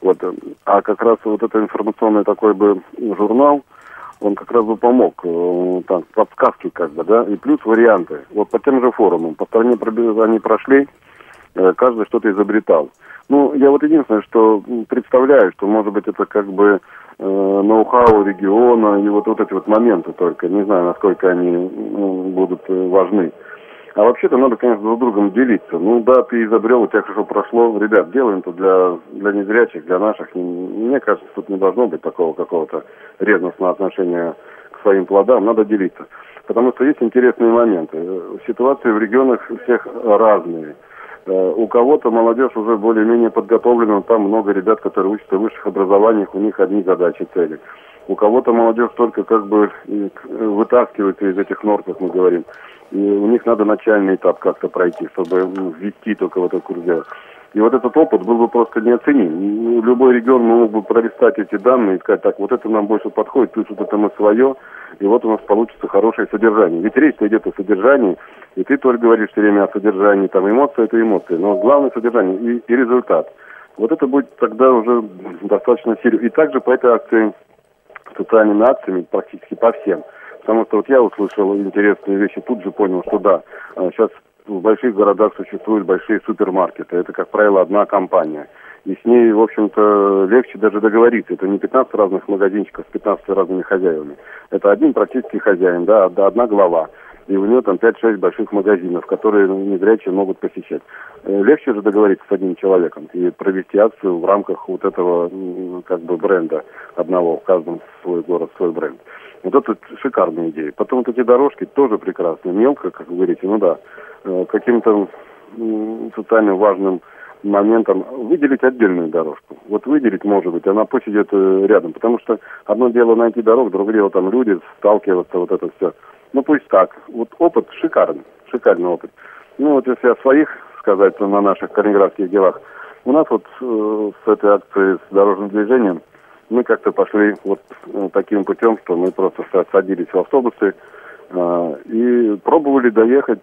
Вот. А как раз вот это информационный такой бы журнал, он как раз бы помог, э, там, подсказки как бы, да, и плюс варианты. Вот по тем же форумам, по стране они прошли, каждый что-то изобретал. Ну, я вот единственное, что представляю, что, может быть, это как бы э, ноу-хау региона и вот, вот эти вот моменты только. Не знаю, насколько они ну, будут э, важны. А вообще-то надо, конечно, друг с другом делиться. Ну да, ты изобрел, у тебя хорошо прошло. Ребят, делаем это для, для незрячих, для наших. Мне кажется, тут не должно быть такого какого-то ревностного отношения к своим плодам. Надо делиться. Потому что есть интересные моменты. Э, Ситуации в регионах всех разные. Э, У кого-то молодежь уже более-менее подготовлена, там много ребят, которые учатся в высших образованиях, у них одни задачи, цели. У кого-то молодежь только как бы э, вытаскивается из этих нор, как мы говорим. И у них надо начальный этап как-то пройти, чтобы ввести только в этот курс дела. И вот этот опыт был бы просто неоценим. Любой регион мог бы пролистать эти данные и сказать, так, вот это нам больше подходит, плюс вот это мы свое, и вот у нас получится хорошее содержание. Ведь речь идет о содержании, и ты только говоришь все время о содержании, там эмоции это эмоции, но главное содержание и, и результат. Вот это будет тогда уже достаточно серьезно. И также по этой акции социальными акциями практически по всем. Потому что вот я услышал интересные вещи, тут же понял, что да, сейчас в больших городах существуют большие супермаркеты. Это, как правило, одна компания. И с ней, в общем-то, легче даже договориться. Это не 15 разных магазинчиков с 15 разными хозяевами. Это один практически хозяин, да, од- одна глава. И у нее там 5-6 больших магазинов, которые ну, незрячие могут посещать. Э, Легче же договориться с одним человеком и провести акцию в рамках вот этого как бы бренда одного, в каждом свой город, свой бренд. Вот это шикарная идея. Потом вот эти дорожки тоже прекрасные. Мелко, как вы говорите, ну да, э, каким-то социально важным моментом выделить отдельную дорожку. Вот выделить, может быть, она пусть идет э, рядом. Потому что одно дело найти дорогу, другое дело там люди, сталкиваться, вот это все. Ну пусть так. Вот опыт шикарный, шикарный опыт. Ну вот если о своих сказать то на наших калининградских делах, у нас вот э, с этой акцией с дорожным движением мы как-то пошли вот э, таким путем, что мы просто са- садились в автобусы э, и пробовали доехать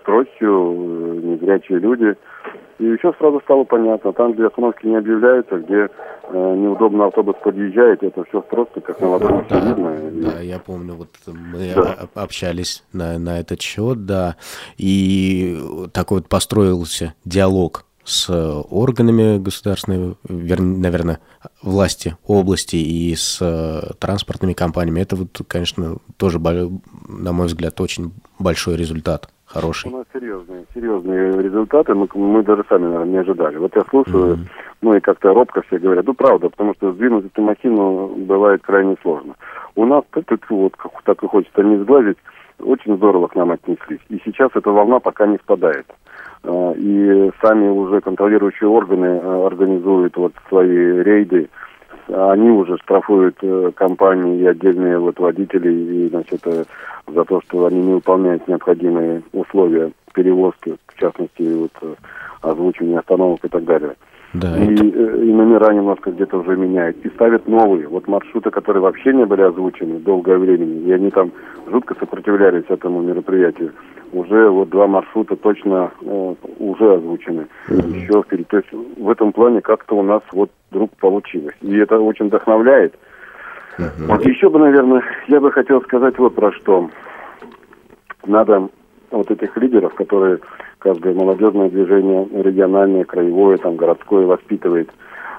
с тростью, э, незрячие люди. И все сразу стало понятно. Там, где остановки не объявляются, где э, неудобно автобус подъезжает, это все просто как на ладони Да, видно. И- да, я помню, вот мы Да. общались на, на этот счет, да, и такой вот построился диалог с органами государственной, вер- наверное, власти области и с э, транспортными компаниями. Это вот, конечно, тоже, на мой взгляд, очень большой результат, У хороший. нас серьезные, серьезные результаты, мы, мы даже сами, наверное, не ожидали. Вот я слушаю, ну и как-то робко все говорят, ну правда, потому что сдвинуть эту махину бывает крайне сложно. У нас, так, вот, как, так и хочется не сглазить, очень здорово к нам отнеслись. И сейчас эта волна пока не спадает. А, И сами уже контролирующие органы а, организуют вот свои рейды они уже штрафуют э, компании и отдельные вот водители и, значит, э, за то, что они не выполняют необходимые условия перевозки, в частности, вот, э, озвучивания остановок и так далее. Да, и, это- э, и номера немножко где-то уже меняют. И ставят новые. Вот маршруты, которые вообще не были озвучены долгое время, и они там жутко сопротивлялись этому мероприятию. Уже вот два маршрута точно э, уже озвучены. Еще впереди. То есть в этом плане как-то у нас вот вдруг получилось. И это очень вдохновляет. Вот еще бы, наверное, я бы хотел сказать вот про что. Надо вот этих лидеров, которые каждое молодежное движение региональное, краевое, там, городское воспитывает,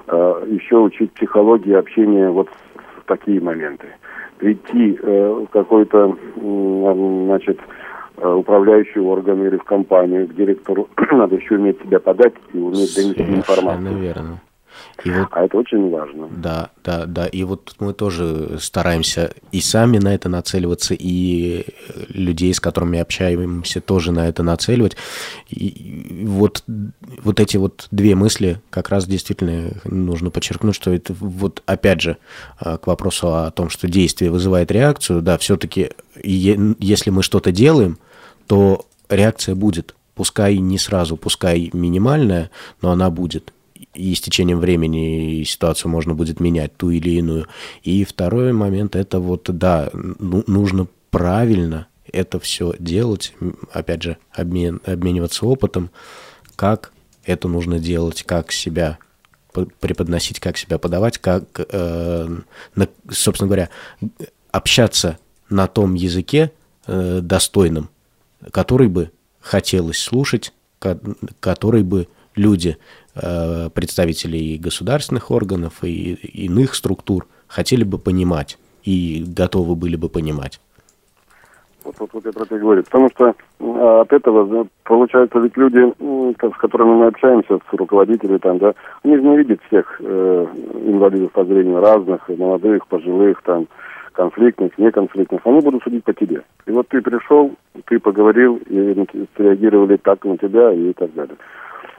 э, еще учить психологии общения вот в такие моменты. Прийти э, в какой-то, м, значит, э, управляющий орган или в компанию, к директору, надо еще уметь себя подать и уметь донести информацию. верно. И вот А это очень важно. Да, да, да. И вот мы тоже стараемся и сами на это нацеливаться, и людей, с которыми общаемся, тоже на это нацеливать. И вот, вот эти вот две мысли как раз действительно нужно подчеркнуть, что это вот опять же а, к вопросу о том, что действие вызывает реакцию, да, все-таки если мы что-то делаем, то реакция будет. Пускай не сразу, пускай минимальная, но она будет и с течением времени ситуацию можно будет менять, ту или иную. И второй момент, это вот, да, ну, нужно правильно это все делать, опять же, обмен, обмениваться опытом, как это нужно делать, как себя преподносить, как себя подавать, как, э, на- собственно говоря, общаться на том языке э, достойном, который бы хотелось слушать, ко- который бы люди, э, представители и государственных органов, и иных структур хотели бы понимать и готовы были бы понимать. Вот, вот, вот я про это говорю. Потому что м, от этого получается, ведь люди, с которыми мы общаемся, с руководителями там, да, они же не видят всех э, инвалидов по зрению разных, молодых, пожилых, там, конфликтных, неконфликтных. Они будут судить по тебе. И вот ты пришел, ты поговорил, и среагировали так на тебя и так далее.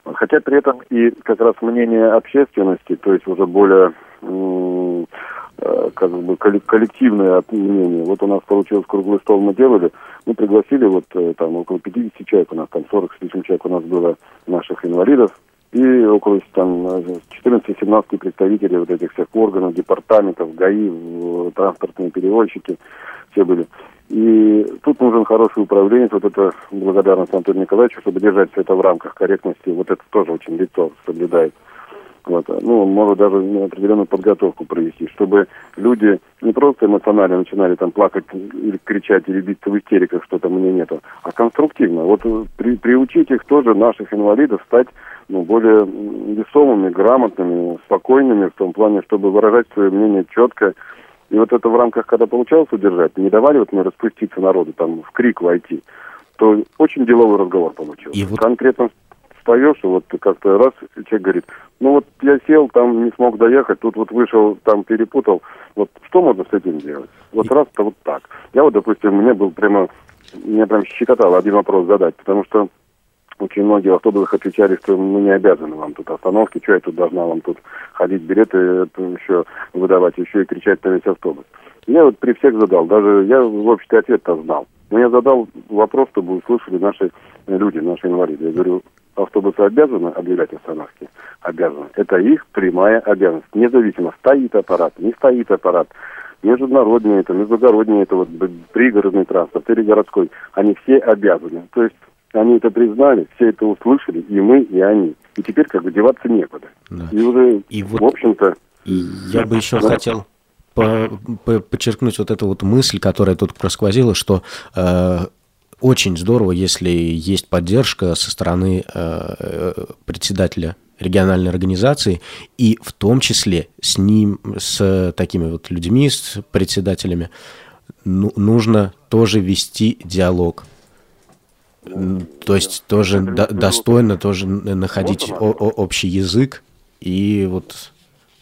Хотя при этом и как раз мнение общественности, то есть уже более э, как бы колле- коллективное мнение. Вот у нас получилось круглый стол мы делали, мы пригласили вот э, там около 50 человек, у нас там 40 с лишним человек у нас было наших инвалидов, и около там э, 14-17 представителей вот этих всех органов, департаментов, ГАИ, транспортные перевозчики, все были. И тут нужен хороший управленец, вот это благодарность Антону Николаевичу, чтобы держать все это в рамках корректности, вот это тоже очень лицо соблюдает. Вот. Ну, может даже определенную подготовку провести, чтобы люди не просто эмоционально начинали там плакать или кричать, или биться в истериках, что там меня нету, а конструктивно. Вот при, приучить их тоже, наших инвалидов, стать ну, более весомыми, грамотными, спокойными в том плане, чтобы выражать свое мнение четко. И вот это в рамках, когда получалось удержать, не давали вот мне распуститься народу, там, в крик войти, то очень деловой разговор получился. И вот- Конкретно встаешь, и вот как-то раз и человек говорит, ну вот я сел, там не смог доехать, тут вот вышел, там перепутал. Вот что можно с этим делать? Вот раз-то вот так. Я вот, допустим, мне был прямо, меня прям щекотало один вопрос задать, потому что очень многие в автобусах отвечали, что мы не обязаны вам тут остановки, что я тут должна вам тут ходить, билеты еще выдавать, еще и кричать на весь автобус. Я вот при всех задал, даже я в общем-то ответ-то знал. Но я задал вопрос, чтобы услышали наши люди, наши инвалиды. Я говорю, автобусы обязаны объявлять остановки? Обязаны. Это их прямая обязанность. Независимо, стоит аппарат, не стоит аппарат, международный это, междугородний это, вот пригородный транспорт или городской. Они все обязаны. То есть они это признали, все это услышали, и мы, и они. И теперь как бы деваться некуда. Да. И уже, И вот- в общем-то, И я бы еще Да. хотел по- по- подчеркнуть вот эту вот мысль, которая тут просквозила, что э, очень здорово, если есть поддержка со стороны э, э, председателя региональной организации, и в том числе с ним, с такими вот людьми, с председателями, ну, нужно тоже вести диалог. То есть тоже до- достойно тоже находить о- о- общий язык и вот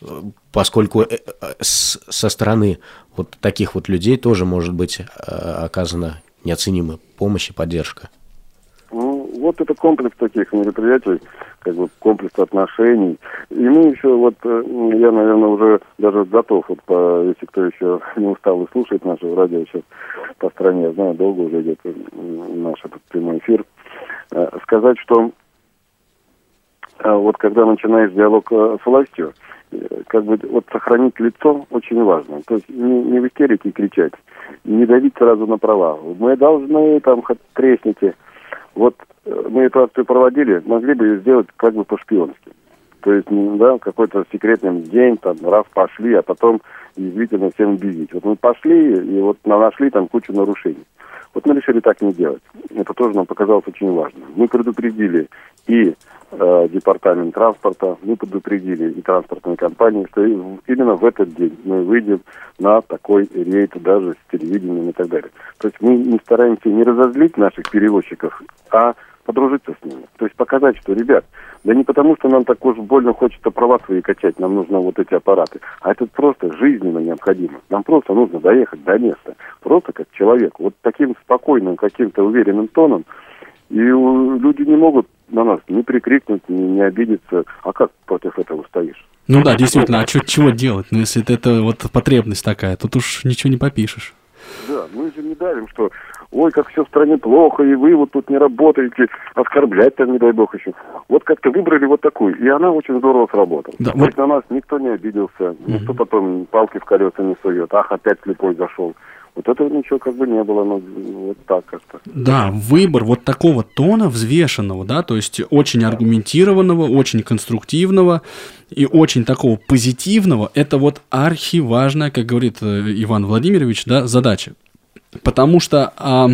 э, поскольку э, э, со стороны вот таких вот людей тоже может быть оказана неоценимая помощь и поддержка. Вот это комплекс таких мероприятий, как бы комплекс отношений. И мы еще, вот, э, я, наверное, уже даже готов, вот, по, если кто еще не устал и слушает наше радио сейчас по стране, я знаю, долго уже идет э, наш этот прямой эфир, э, сказать, что вот когда начинаешь диалог с властью, как бы вот сохранить лицо очень важно. То есть не, не в истерике кричать, не давить сразу на права. Мы должны там хоть тресните. Вот мы эту акцию проводили, могли бы ее сделать как бы по-шпионски. То есть, м, да, какой-то секретный день, там, раз пошли, а потом действительно всем бить. Вот мы пошли и вот на- нашли там кучу нарушений. Вот мы решили так не делать. Это тоже нам показалось очень важно. Мы предупредили и э, департамент транспорта, мы предупредили и транспортные компании, что именно в этот день мы выйдем на такой рейд даже с телевидением и так далее. То есть мы не стараемся не разозлить наших перевозчиков, а подружиться с ними. То есть показать, что, ребят, да не потому, что нам так уж больно хочется права свои качать, нам нужны вот эти аппараты, а это просто жизненно необходимо. Нам просто нужно доехать до места, просто как человек. Вот таким спокойным, каким-то уверенным тоном, и люди не могут на нас не прикрикнуть, не, не обидеться. А как против этого стоишь? Ну да, действительно, а чё, чего делать? Ну, если это, это вот потребность такая, тут уж ничего не попишешь. Да, мы же не дарим, что ой, как все в стране плохо, и вы вот тут не работаете, оскорблять там, не дай бог еще. Вот как-то выбрали вот такую, и она очень здорово сработала. Да, вот- на нас никто не обиделся, никто потом палки в колеса не сует, ах, опять слепой зашел. Вот этого ничего как бы не было, ну, вот так как-то. Да, выбор вот такого тона взвешенного, да, то есть очень аргументированного, очень конструктивного и очень такого позитивного, это вот архиважная, как говорит э, Иван Владимирович, да, задача. Потому что а,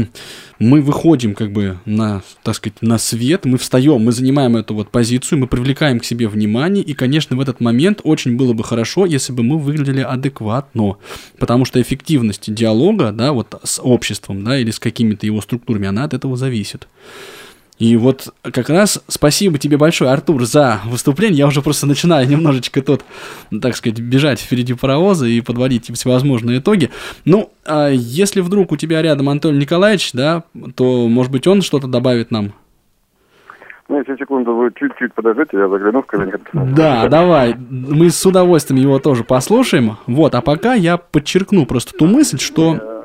мы выходим как бы на, так сказать, на свет, мы встаем, мы занимаем эту вот позицию, мы привлекаем к себе внимание, и, конечно, в этот момент очень было бы хорошо, если бы мы выглядели адекватно, потому что эффективность диалога, да, вот с обществом, да, или с какими-то его структурами, она от этого зависит. И вот как раз спасибо тебе большое, Артур, за выступление. Я уже просто начинаю немножечко тут, так сказать, бежать впереди паровоза и подводить всевозможные итоги. Ну, а если вдруг у тебя рядом Анатолий Николаевич, да, то, может быть, он что-то добавит нам? Ну, если секунду вы чуть-чуть подождите, я загляну в кабинет. Да, давай. Мы с удовольствием его тоже послушаем. Вот, а пока я подчеркну просто ту мысль, что...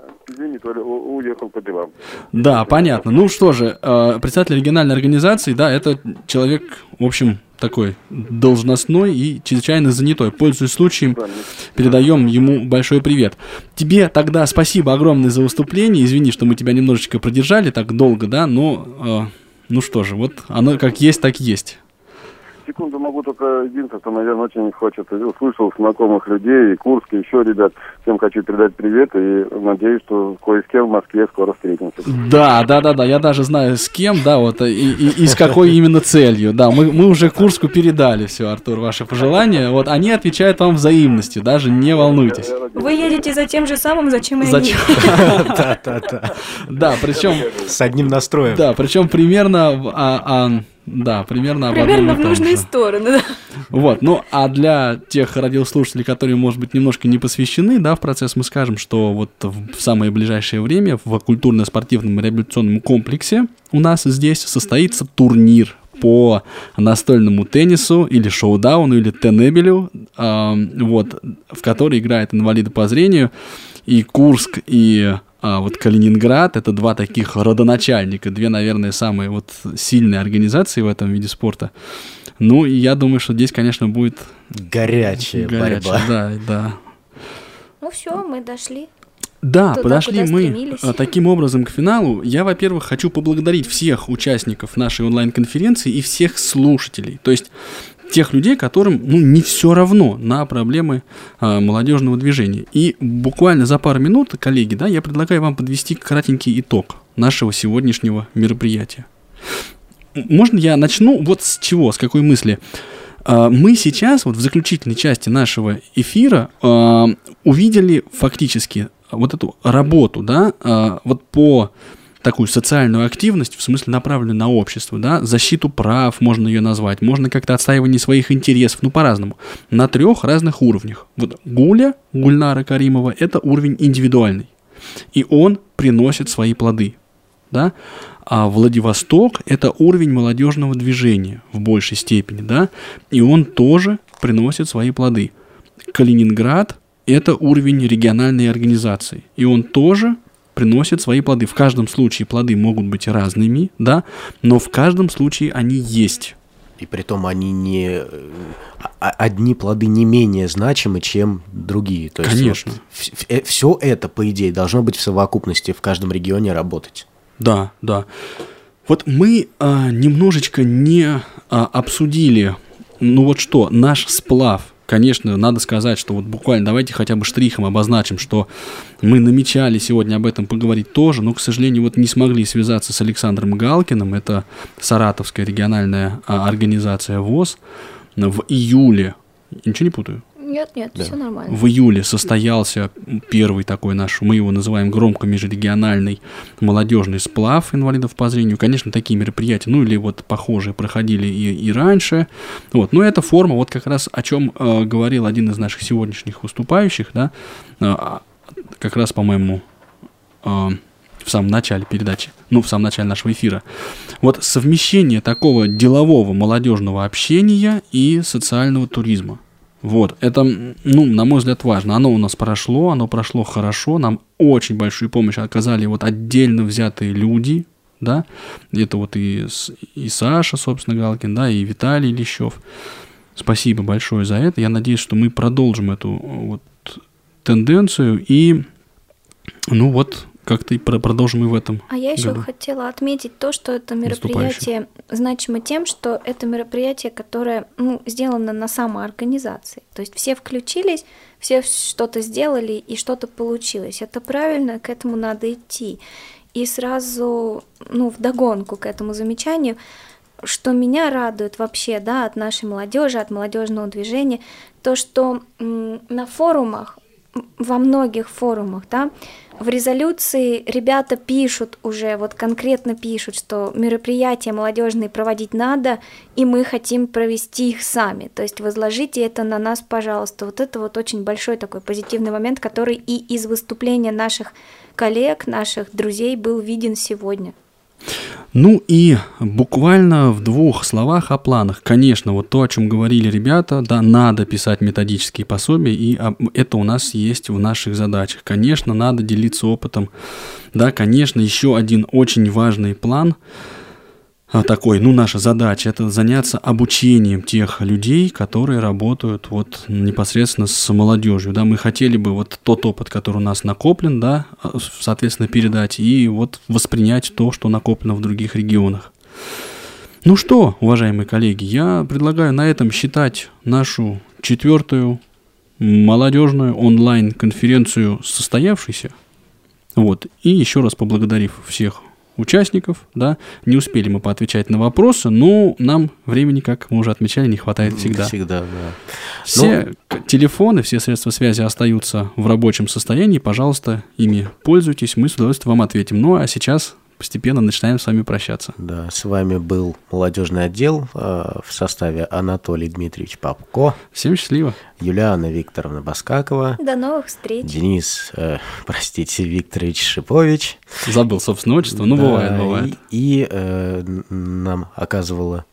У- уехал по делам. Да, понятно. Ну что же, э, председатель региональной организации, да, это человек, в общем, такой должностной и чрезвычайно занятой. Пользуясь случаем, передаем ему большой привет. Тебе тогда спасибо огромное за выступление. Извини, что мы тебя немножечко продержали так долго, да, но э, ну что же, вот оно как есть, так есть. Секунду могу только единственное, что, наверное, очень хочется. Услышал знакомых людей, и Курск, и еще ребят. Всем хочу передать привет и надеюсь, что кое с кем в Москве скоро встретимся. Да, да, да, да, я даже знаю с кем, да, вот, и, и- и с какой именно целью. Да, мы, мы уже Курску передали все, Артур, ваши пожелания. Вот они отвечают вам взаимностью, даже не волнуйтесь. Вы едете за тем же самым, зачем и Зачем? они. Да-да-да. Да, причем, С одним настроем. да, причем примерно, а, а, да, примерно об Примерно в нужные же. стороны, да. Вот, ну, а для тех радиослушателей, которые, может быть, немножко не посвящены, да, в процесс, мы скажем, что вот в самое ближайшее время в культурно-спортивном реабилитационном комплексе у нас здесь состоится турнир по настольному теннису или шоу-дауну или тенебелю, ам, вот, в который играют инвалиды по зрению, и Курск, и а, вот Калининград, это два таких родоначальника, две, наверное, самые вот сильные организации в этом виде спорта. Ну, и я думаю, что здесь, конечно, будет Горячая горячая, борьба. да, да. Ну все, мы дошли. Да, Туда, подошли куда мы стремились. а, таким образом к финалу. Я, во-первых, хочу поблагодарить всех участников нашей онлайн-конференции и всех слушателей. То есть тех людей, которым ну, не все равно на проблемы а, молодежного движения. И буквально за пару минут, коллеги, да, я предлагаю вам подвести кратенький итог нашего сегодняшнего мероприятия. Можно я начну вот с чего, с какой мысли? А, Мы сейчас, вот в заключительной части нашего эфира, а, увидели фактически вот эту работу, да, вот по такую социальную активность, в смысле направленную на общество, да, защиту прав можно ее назвать, можно как-то отстаивание своих интересов, ну по-разному, на трех разных уровнях. Вот Гуля, Гульнара Каримова, это уровень индивидуальный, и он приносит свои плоды. да, а Владивосток – это уровень молодежного движения в большей степени, да, и он тоже приносит свои плоды. Калининград – это уровень региональной организации, и он тоже приносит свои плоды. В каждом случае плоды могут быть разными, да, но в каждом случае они есть. И при том они не... э, а- Одни плоды не менее значимы, чем другие. То есть Конечно. все это, по идее, должно быть в совокупности в каждом регионе работать. Да, да. Вот мы а, немножечко не а, обсудили, ну вот что, наш сплав. Конечно, надо сказать, что вот буквально давайте хотя бы штрихом обозначим, что мы намечали сегодня об этом поговорить тоже, но, к сожалению, вот не смогли связаться с Александром Галкиным, это Саратовская региональная а, организация ВОЗ, в июле, ничего не путаю, Нет, нет, все нормально. в июле состоялся первый такой наш, мы его называем громко межрегиональный молодежный сплав инвалидов по зрению. Конечно, такие мероприятия, ну или вот похожие проходили и, и раньше. Вот. Но эта форма, вот как раз о чем э, говорил один из наших сегодняшних выступающих, да, э, как раз, по-моему, э, в самом начале передачи, ну, в самом начале нашего эфира. Вот совмещение такого делового молодежного общения и социального туризма. Вот, это, ну, на мой взгляд, важно. Оно у нас прошло, оно прошло хорошо, нам очень большую помощь оказали вот отдельно взятые люди, да, это вот и, и Саша, собственно, Галкин, да, и Виталий Лещев. Спасибо большое за это. Я надеюсь, что мы продолжим эту э, вот тенденцию и, ну вот, как-то продолжим и в этом А я еще году. хотела отметить то, что это мероприятие значимо тем, что это мероприятие, которое ну, сделано на самоорганизации. То есть все включились, все что-то сделали и что-то получилось. Это правильно, к этому надо идти. И сразу, ну, вдогонку к этому замечанию, что меня радует вообще, да, от нашей молодежи, от молодежного движения, то, что на форумах, во многих форумах, да, в резолюции ребята пишут уже, вот конкретно пишут, что мероприятия молодежные проводить надо, и мы хотим провести их сами. То есть возложите это на нас, пожалуйста. Вот это вот очень большой такой позитивный момент, который и из выступления наших коллег, наших друзей был виден сегодня. Ну и буквально в двух словах о планах. Конечно, вот то, о чем говорили ребята, да, надо писать методические пособия, и об- это у нас есть в наших задачах. Конечно, надо делиться опытом. Да, конечно, еще один очень важный план а, такой, ну, наша задача, это заняться обучением тех людей, которые работают вот непосредственно с молодежью, да, мы хотели бы вот тот опыт, который у нас накоплен, да, а, соответственно, передать и вот воспринять то, что накоплено в других регионах. Ну что, уважаемые коллеги, я предлагаю на этом считать нашу четвертую молодежную онлайн-конференцию состоявшейся. Вот. И еще раз поблагодарив всех участников, да, не успели мы поотвечать на вопросы, но нам времени, как мы уже отмечали, не хватает всегда. Всегда, да. Все к- телефоны, все средства связи остаются в рабочем состоянии. Пожалуйста, ими пользуйтесь, мы с удовольствием вам ответим. Ну а сейчас постепенно начинаем с вами прощаться. Да, с вами был молодежный отдел э, в составе Анатолий Дмитриевич Попко, Всем счастливо. Юлиана Викторовна Баскакова, До новых встреч! Денис, э, простите, Викторович Шипович. Забыл собственное отчество, ну Да, бывает, бывает. И, и, э, нам оказывала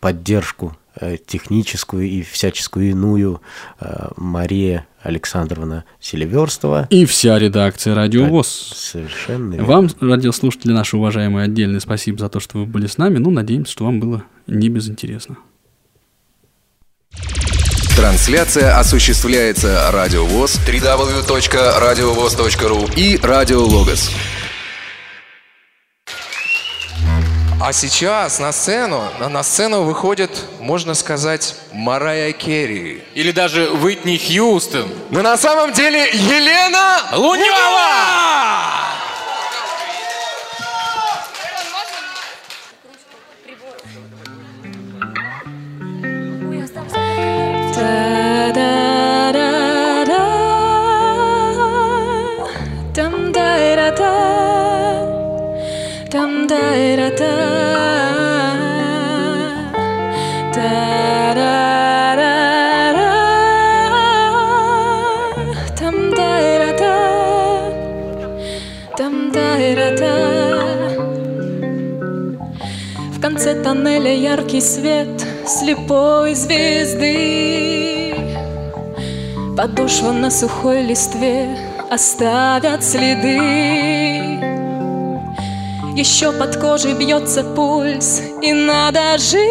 поддержку э, техническую и всяческую иную э, Мария Александровна Селиверстова. И вся редакция Радио ВОЗ. Совершенно верно. Вам, радиослушатели наши уважаемые, отдельное спасибо за то, что вы были с нами. Ну, надеемся, что вам было не безинтересно. Трансляция осуществляется Радио ВОЗ, www.radiovoz.ru и Радио Логос. А сейчас на сцену, на, сцену выходит, можно сказать, Марая Керри. Или даже Уитни Хьюстон. Но на самом деле Елена Лунева! В конце тоннеля яркий свет слепой звезды. Подошва на сухой листве оставят следы. Еще под кожей бьется пульс и надо жить.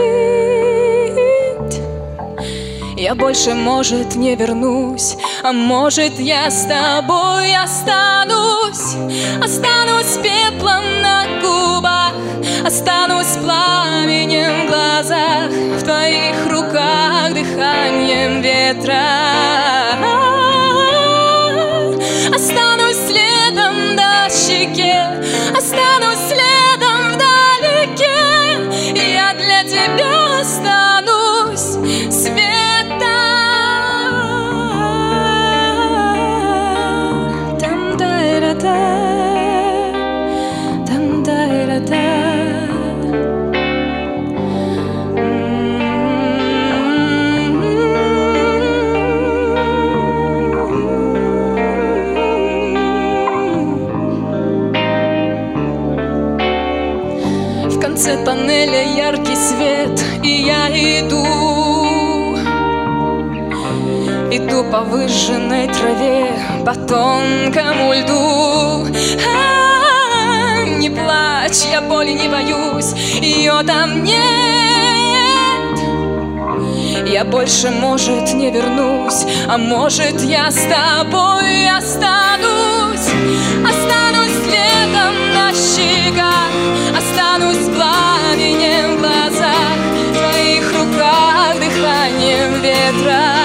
Я больше, может, не вернусь А может, я с тобой останусь. Останусь пеплом на губах Останусь пламенем в глазах В твоих руках дыханием ветра иду. Иду по выжженной траве, по тонкому льду. А, Не плачь, я боли не боюсь, ее там нет. Я больше, может, не вернусь, а может, я с тобой останусь. Останусь следом на щеках, останусь пламенем в ветра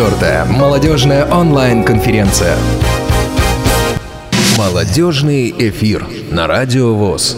Четвертая молодежная онлайн-конференция. Молодежный эфир на Радио ВОЗ.